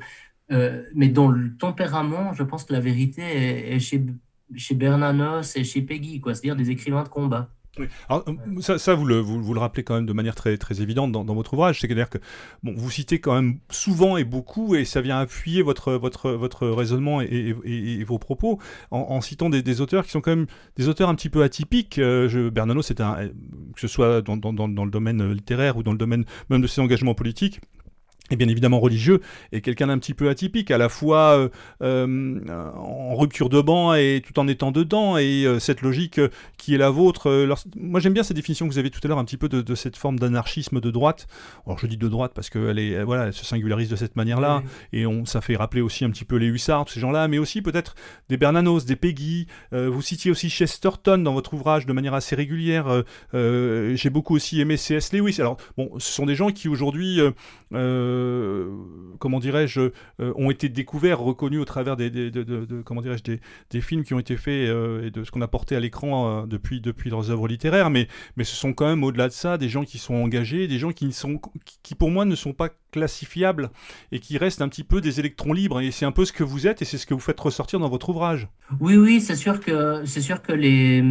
Euh, mais dans le tempérament, je pense que la vérité est, chez, chez Bernanos et chez Peggy, c'est-à-dire des écrivains de combat. Euh, ça, ça vous, le, vous, vous, le rappelez quand même de manière très, très évidente dans, dans votre ouvrage, c'est-à-dire que bon, vous citez quand même souvent et beaucoup, et ça vient appuyer votre, votre, votre raisonnement et, vos propos, en, citant des, auteurs qui sont quand même des auteurs un petit peu atypiques. Euh, Bernanos, que ce soit dans, dans, dans, le domaine littéraire ou dans le domaine même de ses engagements politiques, et bien évidemment religieux, et quelqu'un d'un petit peu atypique, à la fois euh, euh, en rupture de banc et tout en étant dedans, et euh, cette logique qui est la vôtre. Moi j'aime bien cette définition que vous avez tout à l'heure un petit peu de, de cette forme d'anarchisme de droite. Alors je dis de droite parce qu'elle est, voilà, elle se singularise de cette manière-là, oui. et on, ça fait rappeler aussi un petit peu les hussards, ces gens-là, mais aussi peut-être des Bernanos, des Peggy. vous citiez aussi Chesterton dans votre ouvrage de manière assez régulière. J'ai beaucoup aussi aimé C.S. Lewis. Alors bon, ce sont des gens qui aujourd'hui comment dirais-je, euh, ont été découverts, reconnus au travers des, des de, de, de, comment dirais-je, des, films qui ont été faits euh, et de ce qu'on a porté à l'écran depuis, depuis leurs œuvres littéraires. Mais, mais ce sont quand même au-delà de ça des gens qui sont engagés, des gens qui, sont, qui, pour moi ne sont pas classifiables et qui restent un petit peu des électrons libres. Et c'est un peu ce que vous êtes et c'est ce que vous faites ressortir dans votre ouvrage. Oui, oui, c'est sûr que c'est sûr que les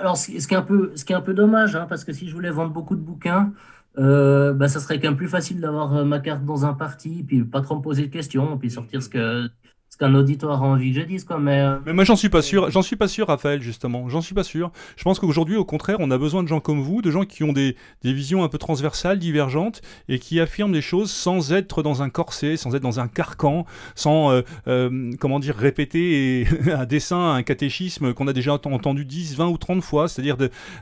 alors, ce qui est un peu, ce qui est un peu dommage, hein, parce que si je voulais vendre beaucoup de bouquins, euh, bah, ça serait quand même plus facile d'avoir euh, ma carte dans un parti, puis pas trop me poser de questions, puis sortir ce que, ce qu'un auditoire a envie que je dise quoi mais euh... mais moi j'en suis pas sûr. J'en suis pas sûr Raphaël justement. J'en suis pas sûr. Je pense qu'aujourd'hui au contraire on a besoin de gens comme vous de gens qui ont des, des visions un peu transversales divergentes et qui affirment des choses sans être dans un corset sans être dans un carcan sans euh, euh, comment dire répéter *laughs* et, à dessin un catéchisme qu'on a déjà entendu 10 20 ou 30 fois. C'est-à-dire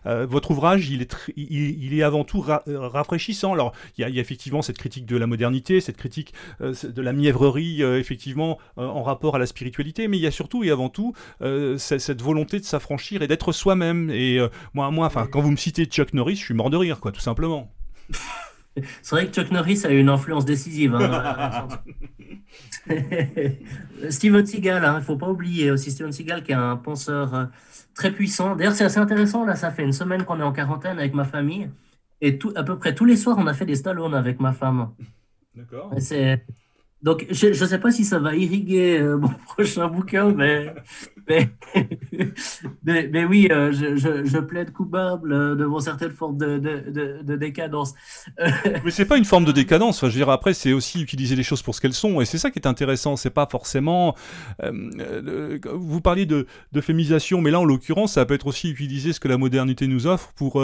votre ouvrage il est il, il, est avant tout ra rafraîchissant. Alors il y, y a effectivement cette critique de la modernité cette critique de la mièvrerie effectivement en rapport à la spiritualité, mais il y a surtout et avant tout euh, cette volonté de s'affranchir et d'être soi-même. Et euh, moi, moi, enfin, quand vous me citez Chuck Norris, je suis mort de rire, quoi, tout simplement. *laughs* C'est vrai que Chuck Norris a eu une influence décisive. Hein, *laughs* Steven Seagal, il hein, ne faut pas oublier aussi Steven Seagal qui est un penseur euh, très puissant. D'ailleurs, c'est assez intéressant. Là, ça fait une semaine qu'on est en quarantaine avec ma famille. Et tout, à peu près tous les soirs, on a fait des Stallone avec ma femme. D'accord. C'est donc, je ne sais pas si ça va irriguer euh, *laughs* mon prochain bouquin, mais, mais, *laughs* mais, mais, oui, euh, je, je, je, plaide coupable euh, devant certaines formes de, de, de, de décadence. mais c'est pas une forme de *laughs* décadence. Enfin, je veux dire, après, c'est aussi utiliser les choses pour ce qu'elles sont, et c'est ça qui est intéressant. C'est pas forcément. Vous parliez de, de féminisation, mais là, en l'occurrence, ça peut être aussi utiliser ce que la modernité nous offre pour.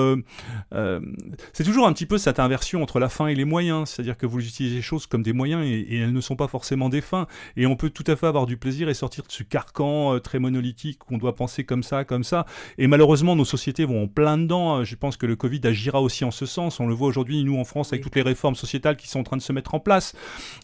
c'est toujours un petit peu cette inversion entre la fin et les moyens, c'est-à-dire que vous utilisez les choses comme des moyens et, et elles ne sont pas forcément des fins. Et on peut tout à fait avoir du plaisir et sortir de ce carcan euh, très monolithique qu'on doit penser comme ça, comme ça. Et malheureusement, nos sociétés vont en plein dedans. Je pense que le Covid agira aussi en ce sens. On le voit aujourd'hui, nous en France, avec toutes les réformes sociétales qui sont en train de se mettre en place.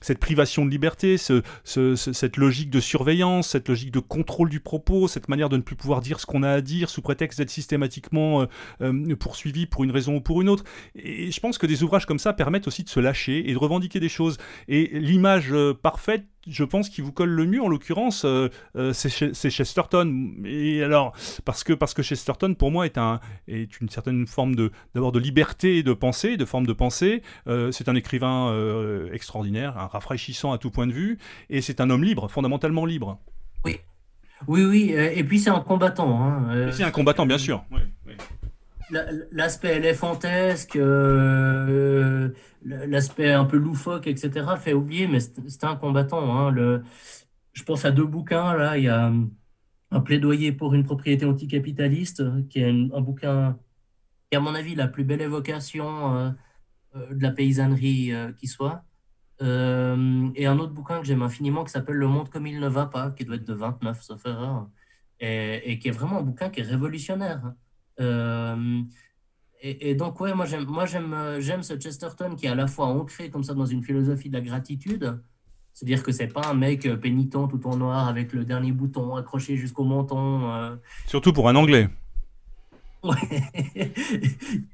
Cette privation de liberté, ce, ce, ce, cette logique de surveillance, cette logique de contrôle du propos, cette manière de ne plus pouvoir dire ce qu'on a à dire sous prétexte d'être systématiquement euh, euh, poursuivi pour une raison ou pour une autre. Et je pense que des ouvrages comme ça permettent aussi de se lâcher et de revendiquer des choses. Et l'image euh, parfaite, je pense, qui vous colle le mieux, en l'occurrence, euh, euh, c'est Chesterton. Et alors, parce que, parce que Chesterton, pour moi, est, un, est une certaine forme de, d'abord de liberté de pensée, de forme de pensée. Euh, c'est un écrivain euh, extraordinaire, un rafraîchissant à tout point de vue, et c'est un homme libre, fondamentalement libre. Oui, oui, oui. Et puis c'est un combattant. Hein. C'est un combattant, bien sûr. Oui, oui. L'aspect éléphantesque, euh, l'aspect un peu loufoque, etc., fait oublier, mais c'était un combattant. Hein. Le, je pense à deux bouquins, là, il y a un plaidoyer pour une propriété anticapitaliste, qui est un, bouquin qui, à mon avis, la plus belle évocation euh, de la paysannerie euh, qui soit. Euh, et un autre bouquin que j'aime infiniment qui s'appelle Le monde comme il ne va pas, qui doit être de 29, sauf erreur, et, et qui est vraiment un bouquin qui est révolutionnaire. Euh, et, et, donc, ouais, moi j'aime, moi j'aime, j'aime ce Chesterton qui est à la fois ancré comme ça dans une philosophie de la gratitude. C'est-à-dire que c'est pas un mec pénitent tout en noir avec le dernier bouton accroché jusqu'au menton. Euh... Surtout pour un anglais. *laughs* Ouais.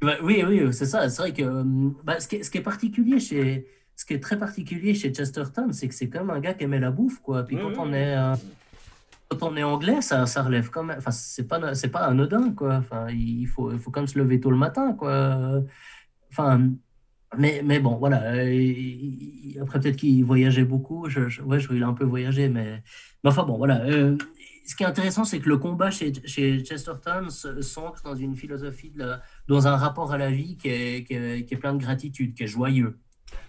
bah, oui, oui, c'est ça. C'est vrai que bah, ce, qui est, ce, qui est, particulier chez, ce qui est très particulier chez Chesterton, c'est que c'est comme un gars qui aimait la bouffe, quoi. Puis mmh. quand on est euh, quand on est anglais, ça, relève quand même. Enfin, c'est pas, c'est pas anodin, quoi. Enfin, il faut, il faut quand même se lever tôt le matin, quoi. Enfin, mais, mais bon, voilà. Après, peut-être qu'il voyageait beaucoup. Je, je, ouais, je, il a un peu voyagé, mais, mais enfin, bon, voilà. Euh, ce qui est intéressant, c'est que le combat chez, chez Chesterton s'ancre dans une philosophie, dans un rapport à la vie qui est, qui est plein de gratitude, qui est joyeux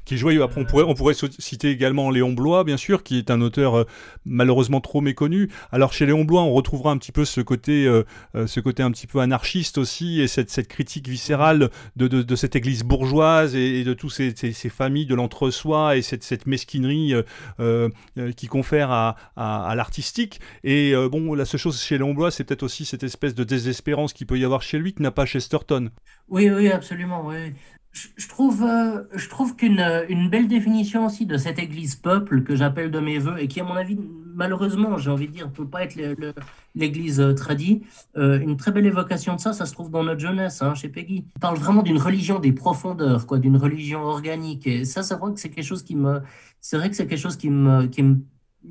qui est joyeux. Après, on pourrait, on pourrait citer également Léon Blois, bien sûr, qui est un auteur euh, malheureusement trop méconnu. Alors chez Léon Blois, on retrouvera un petit peu ce côté, euh, euh, ce côté un petit peu anarchiste aussi, et cette, critique viscérale de, cette église bourgeoise et, de toutes ces, familles de l'entre-soi et cette, mesquinerie qui confère à, à, à l'artistique. Et bon, la seule chose chez Léon Blois, c'est peut-être aussi cette espèce de désespérance qu'il peut y avoir chez lui, que n'a pas Chesterton. Oui, oui, absolument. Oui je trouve, euh, je trouve qu'une euh, belle définition aussi de cette église peuple que j'appelle de mes voeux et qui, à mon avis, malheureusement, j'ai envie de dire, ne peut pas être l'église euh, tradie. une très belle évocation de ça, ça se trouve dans notre jeunesse, hein, chez Peggy. Il parle vraiment d'une religion des profondeurs, quoi, d'une religion organique. Et ça, c'est vrai que c'est quelque chose qui me, c'est vrai que c'est quelque chose qui me, qui me,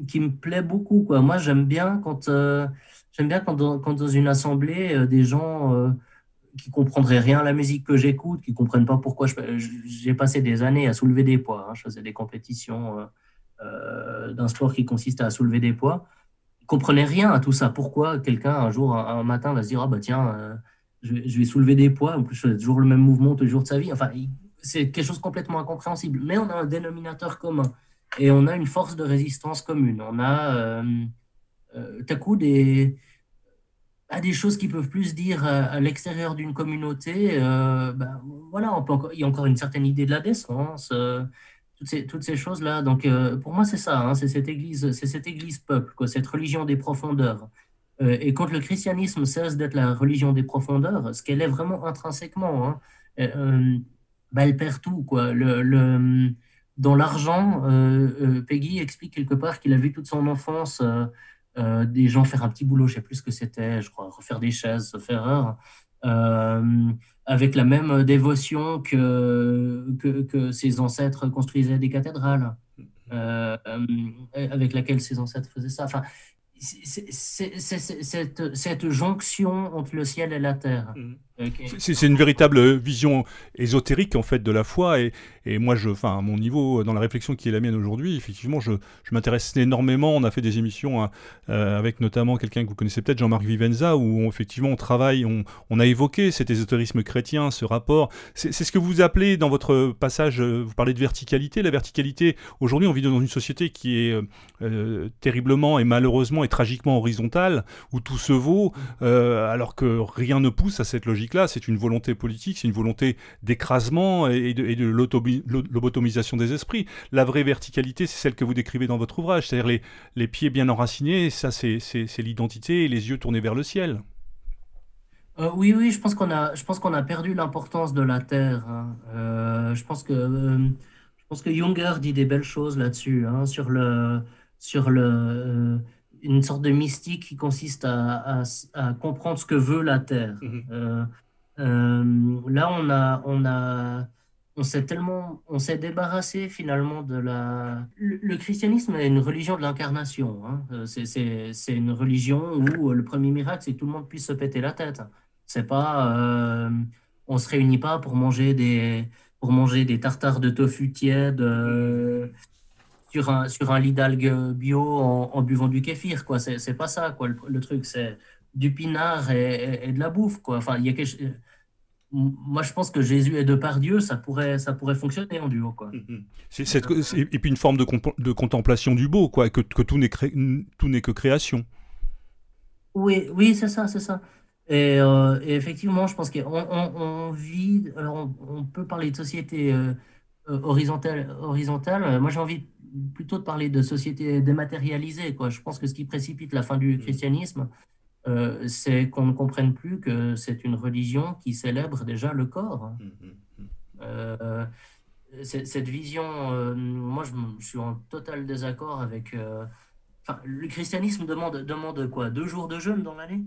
qui me plaît beaucoup, quoi. Moi, j'aime bien quand, bien quand quand dans une assemblée, des gens qui comprendraient rien à la musique que j'écoute, qui comprennent pas pourquoi j'ai passé des années à soulever des poids. Hein. Je faisais des compétitions euh, euh, d'un sport qui consiste à soulever des poids. Ils comprenaient rien à tout ça. Pourquoi quelqu'un un jour, un, matin, va se dire ah bah tiens, euh, je, vais soulever des poids. En plus, je fais toujours le même mouvement tous les jours de sa vie. Enfin, c'est quelque chose de complètement incompréhensible. Mais on a un dénominateur commun et on a une force de résistance commune. On a euh, à coup des à des choses qui peuvent plus dire à, l'extérieur d'une communauté, euh, ben, voilà, il y a encore une certaine idée de la décence, euh, toutes ces, choses-là. Donc, euh, pour moi, c'est ça, hein, c'est cette église, c'est cette église peuple, quoi, cette religion des profondeurs. et quand le christianisme cesse d'être la religion des profondeurs, ce qu'elle est vraiment intrinsèquement, hein, ben, elle perd tout, quoi. Dans l'argent, Peggy explique quelque part qu'il a vu toute son enfance euh, des gens faire un petit boulot, je sais plus ce que c'était, je crois, refaire des chaises, faire euh, avec la même dévotion que, que, que, ses ancêtres construisaient des cathédrales, euh, avec laquelle ses ancêtres faisaient ça. Enfin, c'est cette, cette, jonction entre le ciel et la terre. Mhm. C'est une véritable vision ésotérique en fait de la foi et, moi je, enfin à mon niveau dans la réflexion qui est la mienne aujourd'hui, effectivement je, je m'intéresse énormément. On a fait des émissions hein, euh, avec notamment quelqu'un que vous connaissez peut-être, Jean-Marc Vivenza, où effectivement on travaille, on, on, a évoqué cet ésotérisme chrétien, ce rapport. C'est ce que vous appelez dans votre passage, euh, vous parlez de verticalité. La verticalité, aujourd'hui on vit dans une société qui est euh, terriblement et malheureusement et tragiquement horizontale, où tout se vaut, alors que rien ne pousse à cette logique là c'est une volonté politique, c'est une volonté d'écrasement et de, de lobotomisation des esprits. La vraie verticalité, c'est celle que vous décrivez dans votre ouvrage, c'est-à-dire les, pieds bien enracinés, ça c'est l'identité et les yeux tournés vers le ciel. Euh, oui, oui, je pense qu'on a, je a perdu l'importance de la terre. Hein. Euh, je pense que, euh, je pense que Junger dit des belles choses là-dessus, hein, sur le, sur le, une sorte de mystique qui consiste à, à, comprendre ce que veut la Terre. Mhm. Euh, euh, là, on a, on a, on s'est tellement, on s'est débarrassé finalement de la. Le, christianisme est une religion de l'incarnation. Hein. Euh, c'est une religion où le premier miracle, c'est que tout le monde puisse se péter la tête. C'est pas, on se réunit pas pour manger des, pour manger des tartares de tofu tiède sur un, sur un lit d'algues bio en, buvant du kéfir, quoi. C'est pas ça, quoi, le, truc. C'est du pinard et, de la bouffe, quoi. Enfin, il y a quelque... Moi, je pense que Jésus est de par Dieu, ça pourrait, ça pourrait fonctionner en duo, quoi. Mm-hmm. et puis une forme de, de contemplation du beau, quoi, que, que tout n'est que création. Oui, oui, c'est ça, c'est ça. Et, euh, effectivement, je pense qu'on on, vit, alors on, peut parler de société euh, euh, horizontale, horizontale. Moi, j'ai envie plutôt de parler de société dématérialisée. Quoi. Je pense que ce qui précipite la fin du mm. christianisme, euh, c'est qu'on ne comprenne plus que c'est une religion qui célèbre déjà le corps. Mm, mm, euh, cette vision, euh, moi je, suis en total désaccord avec... Enfin, le christianisme demande, demande quoi? Deux jours de jeûne dans l'année?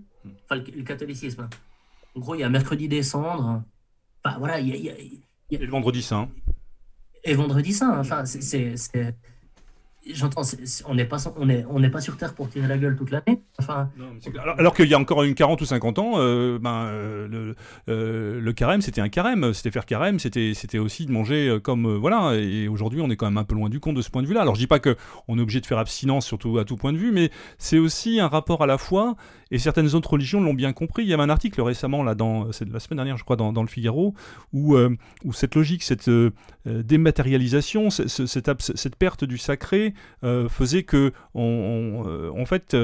Enfin, le, catholicisme. En gros, il y a mercredi décembre. Enfin, voilà, il y a, Et le vendredi saint. Et vendredi saint. Enfin, c'est j'entends, on n'est pas, est, pas sur Terre pour tirer la gueule toute l'année. alors, qu'il y a encore une 40 ou 50 ans, euh, ben, euh, le, euh, le, carême, c'était un carême. C'était faire carême, c'était, c'était aussi de manger comme. voilà. Et aujourd'hui, on est quand même un peu loin du compte de ce point de vue-là. Alors, je dis pas qu'on est obligé de faire abstinence, surtout à tout point de vue, mais c'est aussi un rapport à la foi. Et certaines autres religions l'ont bien compris. Il y avait un article récemment, là, dans, c'est la semaine dernière, je crois, dans, dans le Figaro, où, où cette logique, cette dématérialisation, cette, cette, perte du sacré faisait que, on, en fait,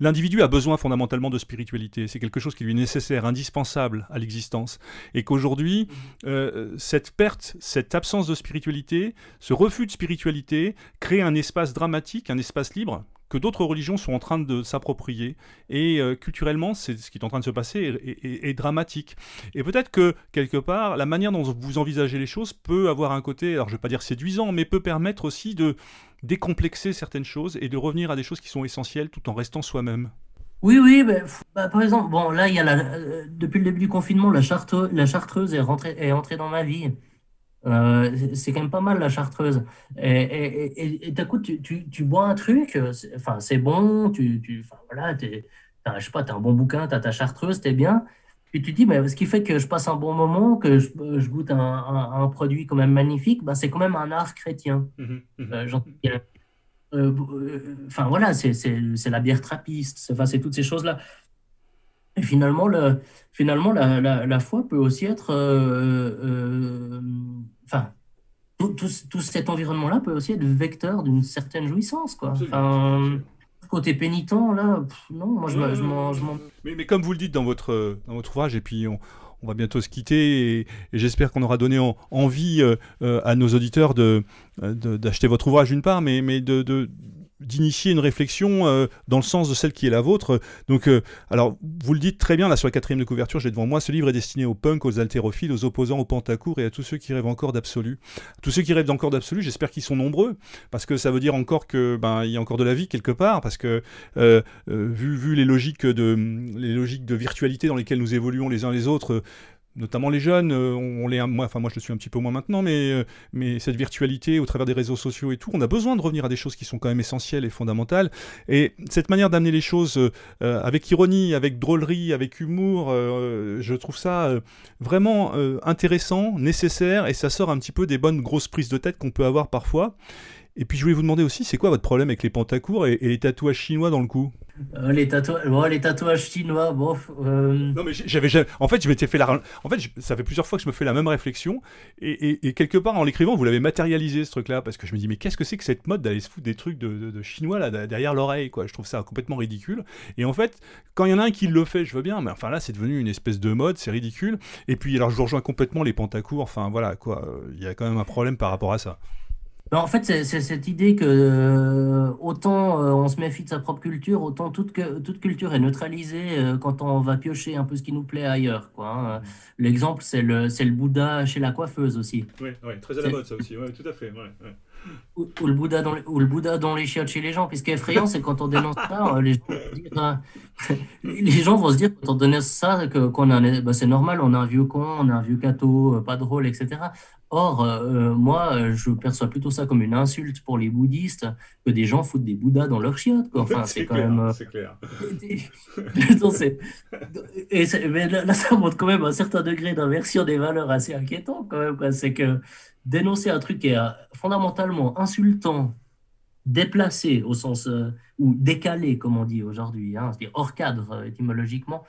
l'individu a besoin fondamentalement de spiritualité. C'est quelque chose qui lui est nécessaire, indispensable à l'existence. Et qu'aujourd'hui, euh, cette perte, cette absence de spiritualité, ce refus de spiritualité crée un espace dramatique, un espace libre que d'autres religions sont en train de s'approprier. Et euh, culturellement, c'est ce qui est en train de se passer est, dramatique. Et peut-être que, quelque part, la manière dont vous envisagez les choses peut avoir un côté, alors je ne vais pas dire séduisant, mais peut permettre aussi de décomplexer certaines choses et de revenir à des choses qui sont essentielles tout en restant soi-même. Oui, oui, bah, par exemple, bon, là, il y a euh, depuis le début du confinement, la, chartreuse est entrée dans ma vie. Euh, c'est quand même pas mal la chartreuse. Et d'un coup, tu, tu, tu, bois un truc, enfin, c'est bon, tu, tu voilà, je sais pas, as un bon bouquin, tu as ta chartreuse, tu es bien. Puis tu te dis, mais ce qui fait que je passe un bon moment, que je, je goûte un, un, produit quand même magnifique, bah, c'est quand même un art chrétien. Mmh mmh euh, euh, enfin voilà, c'est la bière trappiste, enfin, c'est toutes ces choses-là. Et finalement, le, finalement la, la, la, foi peut aussi être enfin, tout, tout, cet environnement-là peut aussi être vecteur d'une certaine jouissance, quoi. Enfin, côté pénitent, là, non, moi je, m'en. Mais, mais, comme vous le dites dans votre, dans votre ouvrage, et puis on, on va bientôt se quitter, et, j'espère qu'on aura donné envie euh, euh, à nos auditeurs de, d'acheter votre ouvrage d'une part, mais, mais de, d'initier une réflexion euh, dans le sens de celle qui est la vôtre. Donc, euh, alors, vous le dites très bien, là, sur la quatrième de couverture, j'ai devant moi, ce livre est destiné aux punks, aux haltérophiles, aux opposants, aux pantacours et à tous ceux qui rêvent encore d'absolu. Tous ceux qui rêvent encore d'absolu, j'espère qu'ils sont nombreux, parce que ça veut dire encore que ben il y a encore de la vie quelque part, parce que euh, vu, vu les logiques de les logiques de virtualité dans lesquelles nous évoluons les uns les autres, notamment les jeunes, euh, on, les, moi, enfin moi je le suis un petit peu moins maintenant, mais, euh, mais cette virtualité au travers des réseaux sociaux et tout, on a besoin de revenir à des choses qui sont quand même essentielles et fondamentales. Et cette manière d'amener les choses euh, avec ironie, avec drôlerie, avec humour, je trouve ça vraiment intéressant, nécessaire, et ça sort un petit peu des bonnes grosses prises de tête qu'on peut avoir parfois. Et puis je voulais vous demander aussi, c'est quoi votre problème avec les pantacours et les tatouages chinois dans le cou? Euh, les, tatouages, les tatouages chinois, bof. Euh. Non, mais j'avais En fait, je m'étais fait la. En fait, ça fait plusieurs fois que je me fais la même réflexion. Et, quelque part, en l'écrivant, vous l'avez matérialisé, ce truc-là. Parce que je me dis, mais qu'est-ce que c'est que cette mode d'aller se foutre des trucs de, chinois là, derrière l'oreille, quoi? Je trouve ça complètement ridicule. Et en fait, quand il y en a un qui le fait, je veux bien. Mais enfin, là, c'est devenu une espèce de mode, c'est ridicule. Et puis, alors, je rejoins complètement les pantacours. Enfin, voilà, quoi. Il y a quand même un problème par rapport à ça. Ben, en fait, c'est cette idée que euh, autant euh, on se méfie de sa propre culture, autant toute, toute culture est neutralisée euh, quand on va piocher un peu ce qui nous plaît ailleurs. Hein. L'exemple, c'est le, le Bouddha chez la coiffeuse aussi. Oui, très à la mode ça aussi, tout à fait. Ou, le Bouddha dans les, ou le Bouddha dans les chiottes chez les gens. Puis ce qui est effrayant, c'est quand on dénonce ça, les gens, *laughs* les gens vont se dire quand on dénonce ça, qu'on bah, c'est normal, on a un vieux con, on a un vieux cateau, pas drôle, etc. Or, euh, moi, je perçois plutôt ça comme une insulte pour les bouddhistes que des gens foutent des bouddhas dans leurs chiottes. Enfin, *laughs* c'est quand même. Euh, c'est clair. *laughs* et mais là, ça montre quand même un certain degré d'inversion des valeurs assez inquiétant, quand même. C'est que dénoncer un truc qui est euh, fondamentalement insultant, déplacé au sens. ou décalé, comme on dit aujourd'hui, hein, c'est-à-dire hors cadre étymologiquement.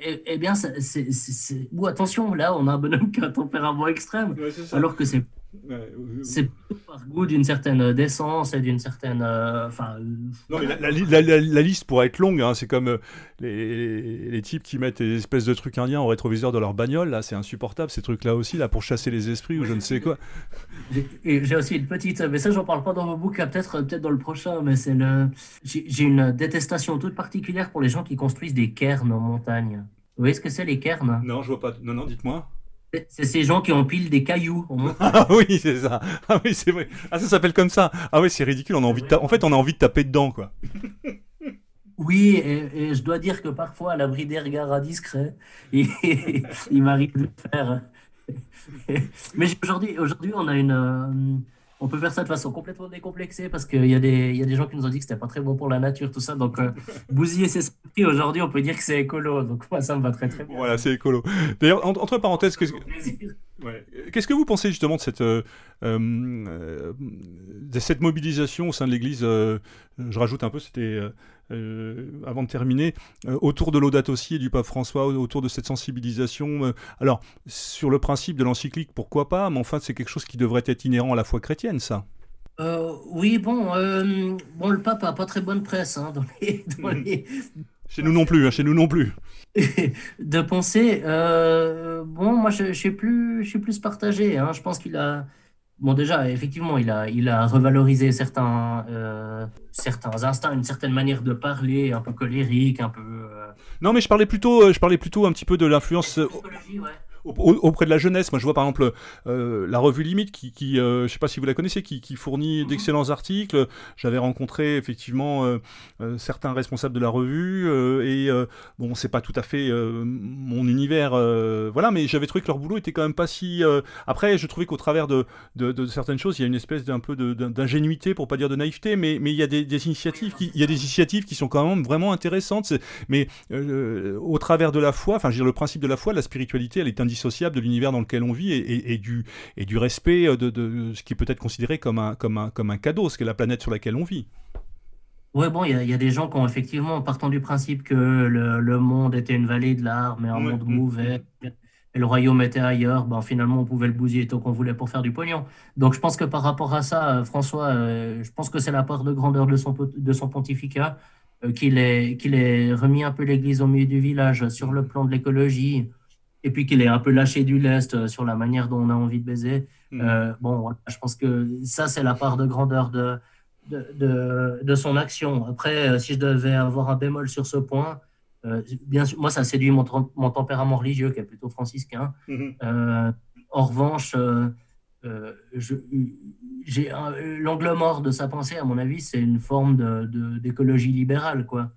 Eh, eh, bien, c'est. Ou attention, là, on a un bonhomme qui a un tempérament extrême, alors que c'est c'est par goût d'une certaine décence et d'une certaine. Euh, enfin. non, mais la, liste pourrait être longue. Hein. C'est comme euh, les, les, types qui mettent des espèces de trucs indiens au rétroviseur de leur bagnole. Là, c'est insupportable ces trucs-là aussi, là, pour chasser les esprits ou je ne sais quoi. J'ai aussi une petite. Mais ça, j'en parle pas dans mon bouquin, peut-être peut dans le prochain, mais c'est le. J'ai une détestation toute particulière pour les gens qui construisent des cairns en montagne. Vous voyez ce que c'est les cairns? Non, je vois pas. Non, non, dites-moi. C'est ces gens qui empilent des cailloux. ah oui, c'est ça. Ah oui, c'est vrai. Ah, ça s'appelle comme ça. Ah oui, c'est ridicule. On a envie de En fait, on a envie de taper dedans, quoi. Oui, et, je dois dire que parfois, à l'abri des regards indiscrets, il, *laughs* il m'arrive de faire. Mais aujourd'hui, aujourd'hui, on a une, euh, on peut faire ça de façon complètement décomplexée parce qu'il y, a des, y a des gens qui nous ont dit que c'était pas très bon pour la nature, tout ça. Donc, euh, bousiller ses esprits aujourd'hui, on peut dire que c'est écolo. Donc, moi, ça me va très très bien. Voilà, c'est écolo. D'ailleurs, entre parenthèses, qu'est-ce que. Qu'est-ce que vous pensez justement de cette, euh, euh, de cette mobilisation au sein de l'Église Je rajoute un peu, c'était avant de terminer, autour de l'audate aussi et du pape François, autour de cette sensibilisation. alors, sur le principe de l'encyclique, pourquoi pas, mais enfin, c'est quelque chose qui devrait être inhérent à la foi chrétienne, ça. oui, bon, bon, le pape a pas très bonne presse hein, dans hmm. *laughs* Chez nous non plus, hein, chez nous non plus. *laughs* de penser, euh, bon, moi je, je, suis plus, je suis plus partagé. Hein. Je pense qu'il a, bon déjà, effectivement, il a, il a revalorisé certains, euh, certains instincts, une certaine manière de parler, un peu colérique, un peu. Euh, non, mais je parlais plutôt, je parlais plutôt un petit peu de l'influence. Ouais auprès de la jeunesse. Moi, je vois par exemple euh, la revue Limite, qui, qui euh, je sais pas si vous la connaissez, qui, fournit mhm. d'excellents articles. J'avais rencontré effectivement euh, certains responsables de la revue, et bon, c'est pas tout à fait mon univers, voilà, mais j'avais trouvé que leur boulot était quand même pas si. Après, je trouvais qu'au travers de, de, certaines choses, il y a une espèce d'un peu d'ingénuité, pour pas dire de naïveté, mais, mais il y a des, initiatives, qui, il y a des initiatives qui sont quand même vraiment intéressantes. Mais au travers de la foi, enfin, je veux dire, le principe de la foi, la spiritualité, elle est indispensable indissociable de l'univers dans lequel on vit et, du, et du respect euh, de, ce qui peut être considéré comme un, comme un, comme un cadeau, ce qu'est la planète sur laquelle on vit. Oui, bon, il y, a des gens qui ont effectivement, partant du principe que le, monde était une vallée de l'art, mais un monde mauvais, et le royaume était ailleurs, ben, finalement, on pouvait le bousiller tant qu'on voulait pour faire du pognon. Donc, je pense que par rapport à ça, euh, François, euh, je pense que c'est la part de grandeur de son, de son pontificat qu'il ait, qu'il ait remis un peu l'église au milieu du village sur le plan de l'écologie, et puis qu'il est un peu lâché du lest euh, sur la manière dont on a envie de baiser. Mm. Euh, bon, je pense que ça, c'est la part de grandeur de, de, de, son action. Après, euh, si je devais avoir un bémol sur ce point, bien sûr, moi, ça séduit mon, mon, tempérament religieux, qui est plutôt franciscain. Mm-hmm. en revanche, j'ai l'angle mort de sa pensée, à mon avis, c'est une forme d'écologie libérale, quoi.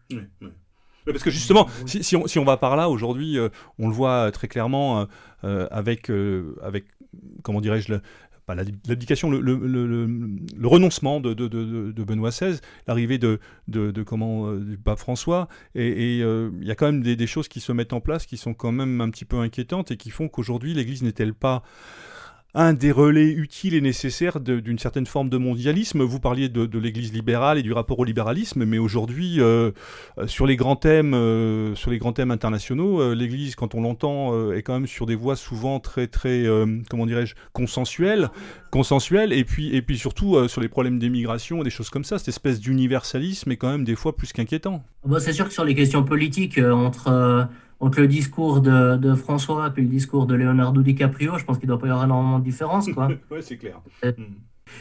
Parce que justement, si, on, va par là, aujourd'hui, euh, on le voit très clairement euh, euh, avec, avec, comment dirais-je, l'abdication, le, renoncement de, de, Benoît XVI, l'arrivée de, comment du pape François, et il y a quand même des, choses qui se mettent en place qui sont quand même un petit peu inquiétantes et qui font qu'aujourd'hui l'Église n'est-elle pas un des relais utiles et nécessaires d'une certaine forme de mondialisme. Vous parliez de, l'Église libérale et du rapport au libéralisme, mais aujourd'hui, euh, sur les grands thèmes, euh, sur les grands thèmes internationaux, euh, l'Église, quand on l'entend, est quand même sur des voies souvent très, très, comment dirais-je, consensuelles, consensuelles, et puis, et puis surtout sur les problèmes d'émigration, des choses comme ça. Cette espèce d'universalisme est quand même des fois plus qu'inquiétant. c'est sûr que sur les questions politiques, entre entre le discours de, de, François et le discours de Leonardo DiCaprio, je pense qu'il doit pas y avoir énormément de différence. *laughs* Ouais, c'est clair.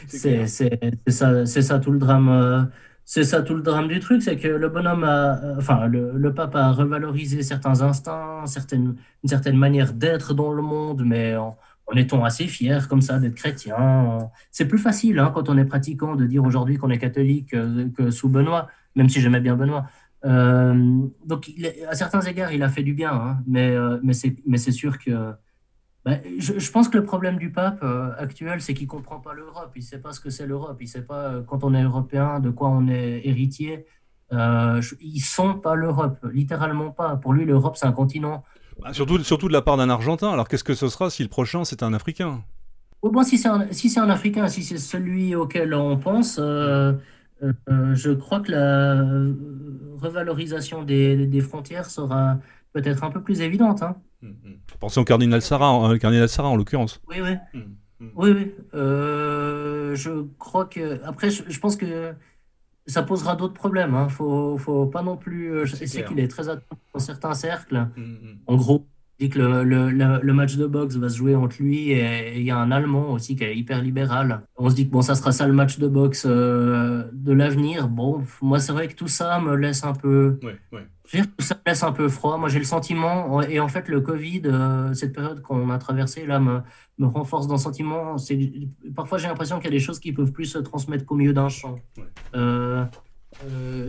C'est hmm. ça, ça, tout le drame. Euh, c'est ça tout le drame du truc, c'est que le bonhomme a, euh, enfin, le, le, pape a revalorisé certains instincts, certaines, une certaine manière d'être dans le monde, mais en, étant assez fier comme ça d'être chrétien. C'est plus facile hein, quand on est pratiquant de dire aujourd'hui qu'on est catholique euh, que sous Benoît, même si j'aimais bien Benoît. Euh, donc, à certains égards, il a fait du bien, hein, mais, euh, mais c'est sûr que. Bah, je, pense que le problème du pape euh, actuel, c'est qu'il ne comprend pas l'Europe. Il ne sait pas ce que c'est l'Europe. Il ne sait pas, quand on est européen, de quoi on est héritier. ils ne sont pas l'Europe, littéralement pas. Pour lui, l'Europe, c'est un continent. Bah, surtout, surtout de la part d'un Argentin. Alors, qu'est-ce que ce sera si le prochain, c'est un Africain? Bon, Si c'est un, si un Africain, si c'est celui auquel on pense. Euh, je crois que la revalorisation des, des frontières sera peut-être un peu plus évidente. Hein. Mmh, mmh. Pensez au cardinal Sarah, euh, cardinal Sarah en l'occurrence. Oui, oui. Mmh, oui, oui. Euh, je crois que. Après, je, pense que ça posera d'autres problèmes. Il hein. faut, faut pas non plus. Je sais qu'il est très attendu dans certains cercles. En gros, dit que le, le, le, match de boxe va se jouer entre lui et il y a un Allemand aussi qui est hyper libéral. On se dit que bon, ça sera ça le match de boxe euh, de l'avenir. Bon, moi c'est vrai que tout ça me laisse un peu. Ouais, ouais. Je veux dire, tout ça me laisse un peu froid. Moi j'ai le sentiment, et en fait le Covid, euh, cette période qu'on a traversée là, me, me renforce dans le sentiment. Parfois j'ai l'impression qu'il y a des choses qui peuvent plus se transmettre qu'au milieu d'un champ. Euh,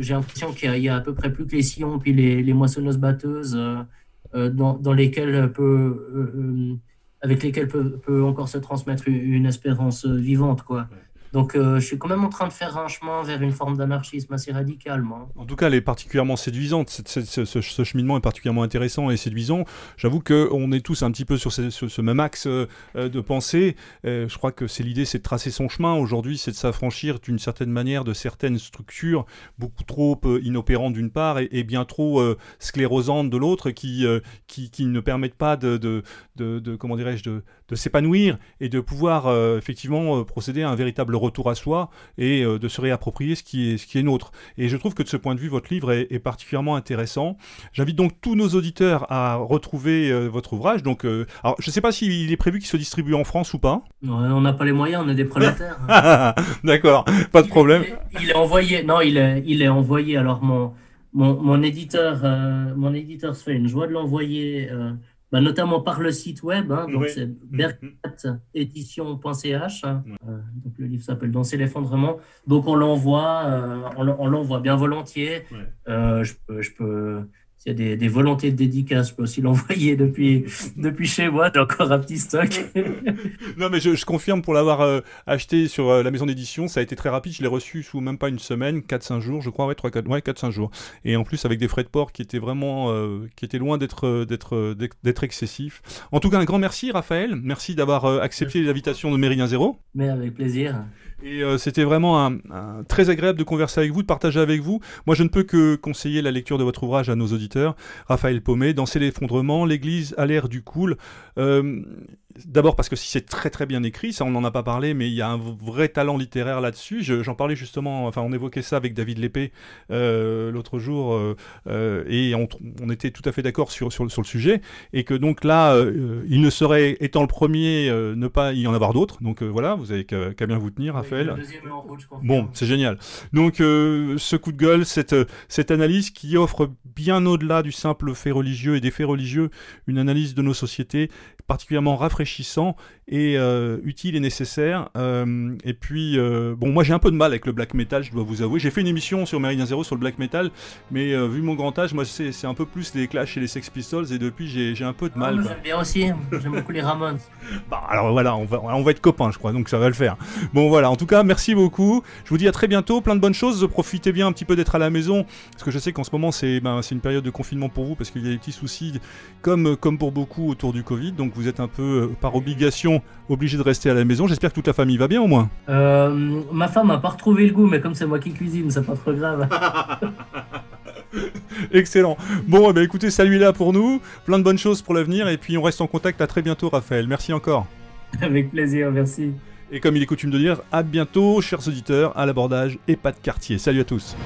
j'ai l'impression qu'il y, a à peu près plus que les sillons puis les, les moissonneuses batteuses. Euh, dans, dans, lesquels peut, euh, euh, avec lesquels peut, peut, encore se transmettre une espérance vivante. Quoi. Donc, euh, je suis quand même en train de faire un chemin vers une forme d'anarchisme assez radical. En tout cas, elle est particulièrement séduisante. ce, cheminement est particulièrement intéressant et séduisant. J'avoue qu'on est tous un petit peu sur ce, même axe euh, de pensée. Euh, je crois que c'est l'idée, c'est de tracer son chemin. Aujourd'hui, c'est de s'affranchir d'une certaine manière de certaines structures beaucoup trop inopérantes d'une part et, bien trop sclérosantes de l'autre, qui, ne permettent pas de, de comment dirais-je, de, s'épanouir et de pouvoir effectivement procéder à un véritable retour à soi et euh, de se réapproprier ce qui est, ce qui est nôtre. Et je trouve que de ce point de vue, votre livre est, particulièrement intéressant. J'invite donc tous nos auditeurs à retrouver euh, votre ouvrage. Donc, euh, alors, je ne sais pas s'il est prévu qu'il se distribue en France ou pas. on n'a pas les moyens, on est des prolétaires. *laughs* D'accord, pas de problème. Il est, envoyé, non, il est, il est envoyé. Alors, mon, mon, mon éditeur, mon éditeur se fait une joie de l'envoyer bah, notamment par le site web, hein, donc c'est bergatédition.ch. Hein. Euh, donc le livre s'appelle Danser l'effondrement. Donc on l'envoie, euh, on l'envoie bien volontiers. Euh, je peux, je peux s'il y a des, volontés de dédicace, je peux aussi *laughs* l'envoyer depuis, depuis chez moi. J'ai encore un petit stock. *laughs* non, mais je, confirme pour l'avoir euh, acheté sur euh, la maison d'édition, ça a été très rapide. Je l'ai reçu sous même pas une semaine, 4-5 jours, je crois, ouais, 3, 4, ouais, 4-5 jours. Et en plus, avec des frais de port qui étaient vraiment, euh, qui étaient loin d'être, d'être, d'être excessifs. En tout cas, un grand merci, Raphaël. Merci d'avoir accepté l'invitation de Méridien Zéro. Mais avec plaisir. Et c'était vraiment un, très agréable de converser avec vous, de partager avec vous. Moi, je ne peux que conseiller la lecture de votre ouvrage à nos auditeurs Raphaël Paumet, Danser l'effondrement, l'église à l'air du cool. Euh, D'abord parce que si c'est très très bien écrit, ça on n'en a pas parlé, mais il y a un vrai talent littéraire là-dessus. J'en parlais justement, enfin on évoquait ça avec David Lépée euh, l'autre jour, euh, euh, et on, était tout à fait d'accord sur, sur, le sujet, et que donc là, il ne serait, étant le premier, ne pas y en avoir d'autres. Donc voilà, vous avez qu'à bien vous tenir, Raphaël. bon, c'est génial. Donc ce coup de gueule, cette, cette analyse qui offre bien au-delà du simple fait religieux et des faits religieux, une analyse de nos sociétés particulièrement rafraîchissant et euh, utile et nécessaire. Euh, et puis, euh, bon, moi j'ai un peu de mal avec le black metal, je dois vous avouer. J'ai fait une émission sur Méridien Zéro sur le black metal, mais vu mon grand âge, moi c'est un peu plus les Clash et les Sex Pistols, et depuis j'ai un peu de mal. Ah, j'aime bien aussi, j'aime beaucoup les Ramones. *laughs* bah, alors voilà, on va, on va être copains, je crois, donc ça va le faire. Bon, voilà, en tout cas, merci beaucoup. Je vous dis à très bientôt, plein de bonnes choses. Profitez bien un petit peu d'être à la maison, parce que je sais qu'en ce moment c'est ben, une période de confinement pour vous, parce qu'il y a des petits soucis, comme, comme pour beaucoup autour du Covid, donc vous êtes un peu par obligation obligé de rester à la maison. J'espère que toute la famille va bien au moins. Euh, ma femme n'a pas retrouvé le goût, mais comme c'est moi qui cuisine, c'est pas trop grave. *laughs* Excellent. Bon, eh ben, écoutez, salut là pour nous. Plein de bonnes choses pour l'avenir. Et puis on reste en contact. À très bientôt, Raphaël. Merci encore. *laughs* Avec plaisir, merci. Et comme il est coutume de dire, à bientôt, chers auditeurs, à l'abordage et pas de quartier. Salut à tous.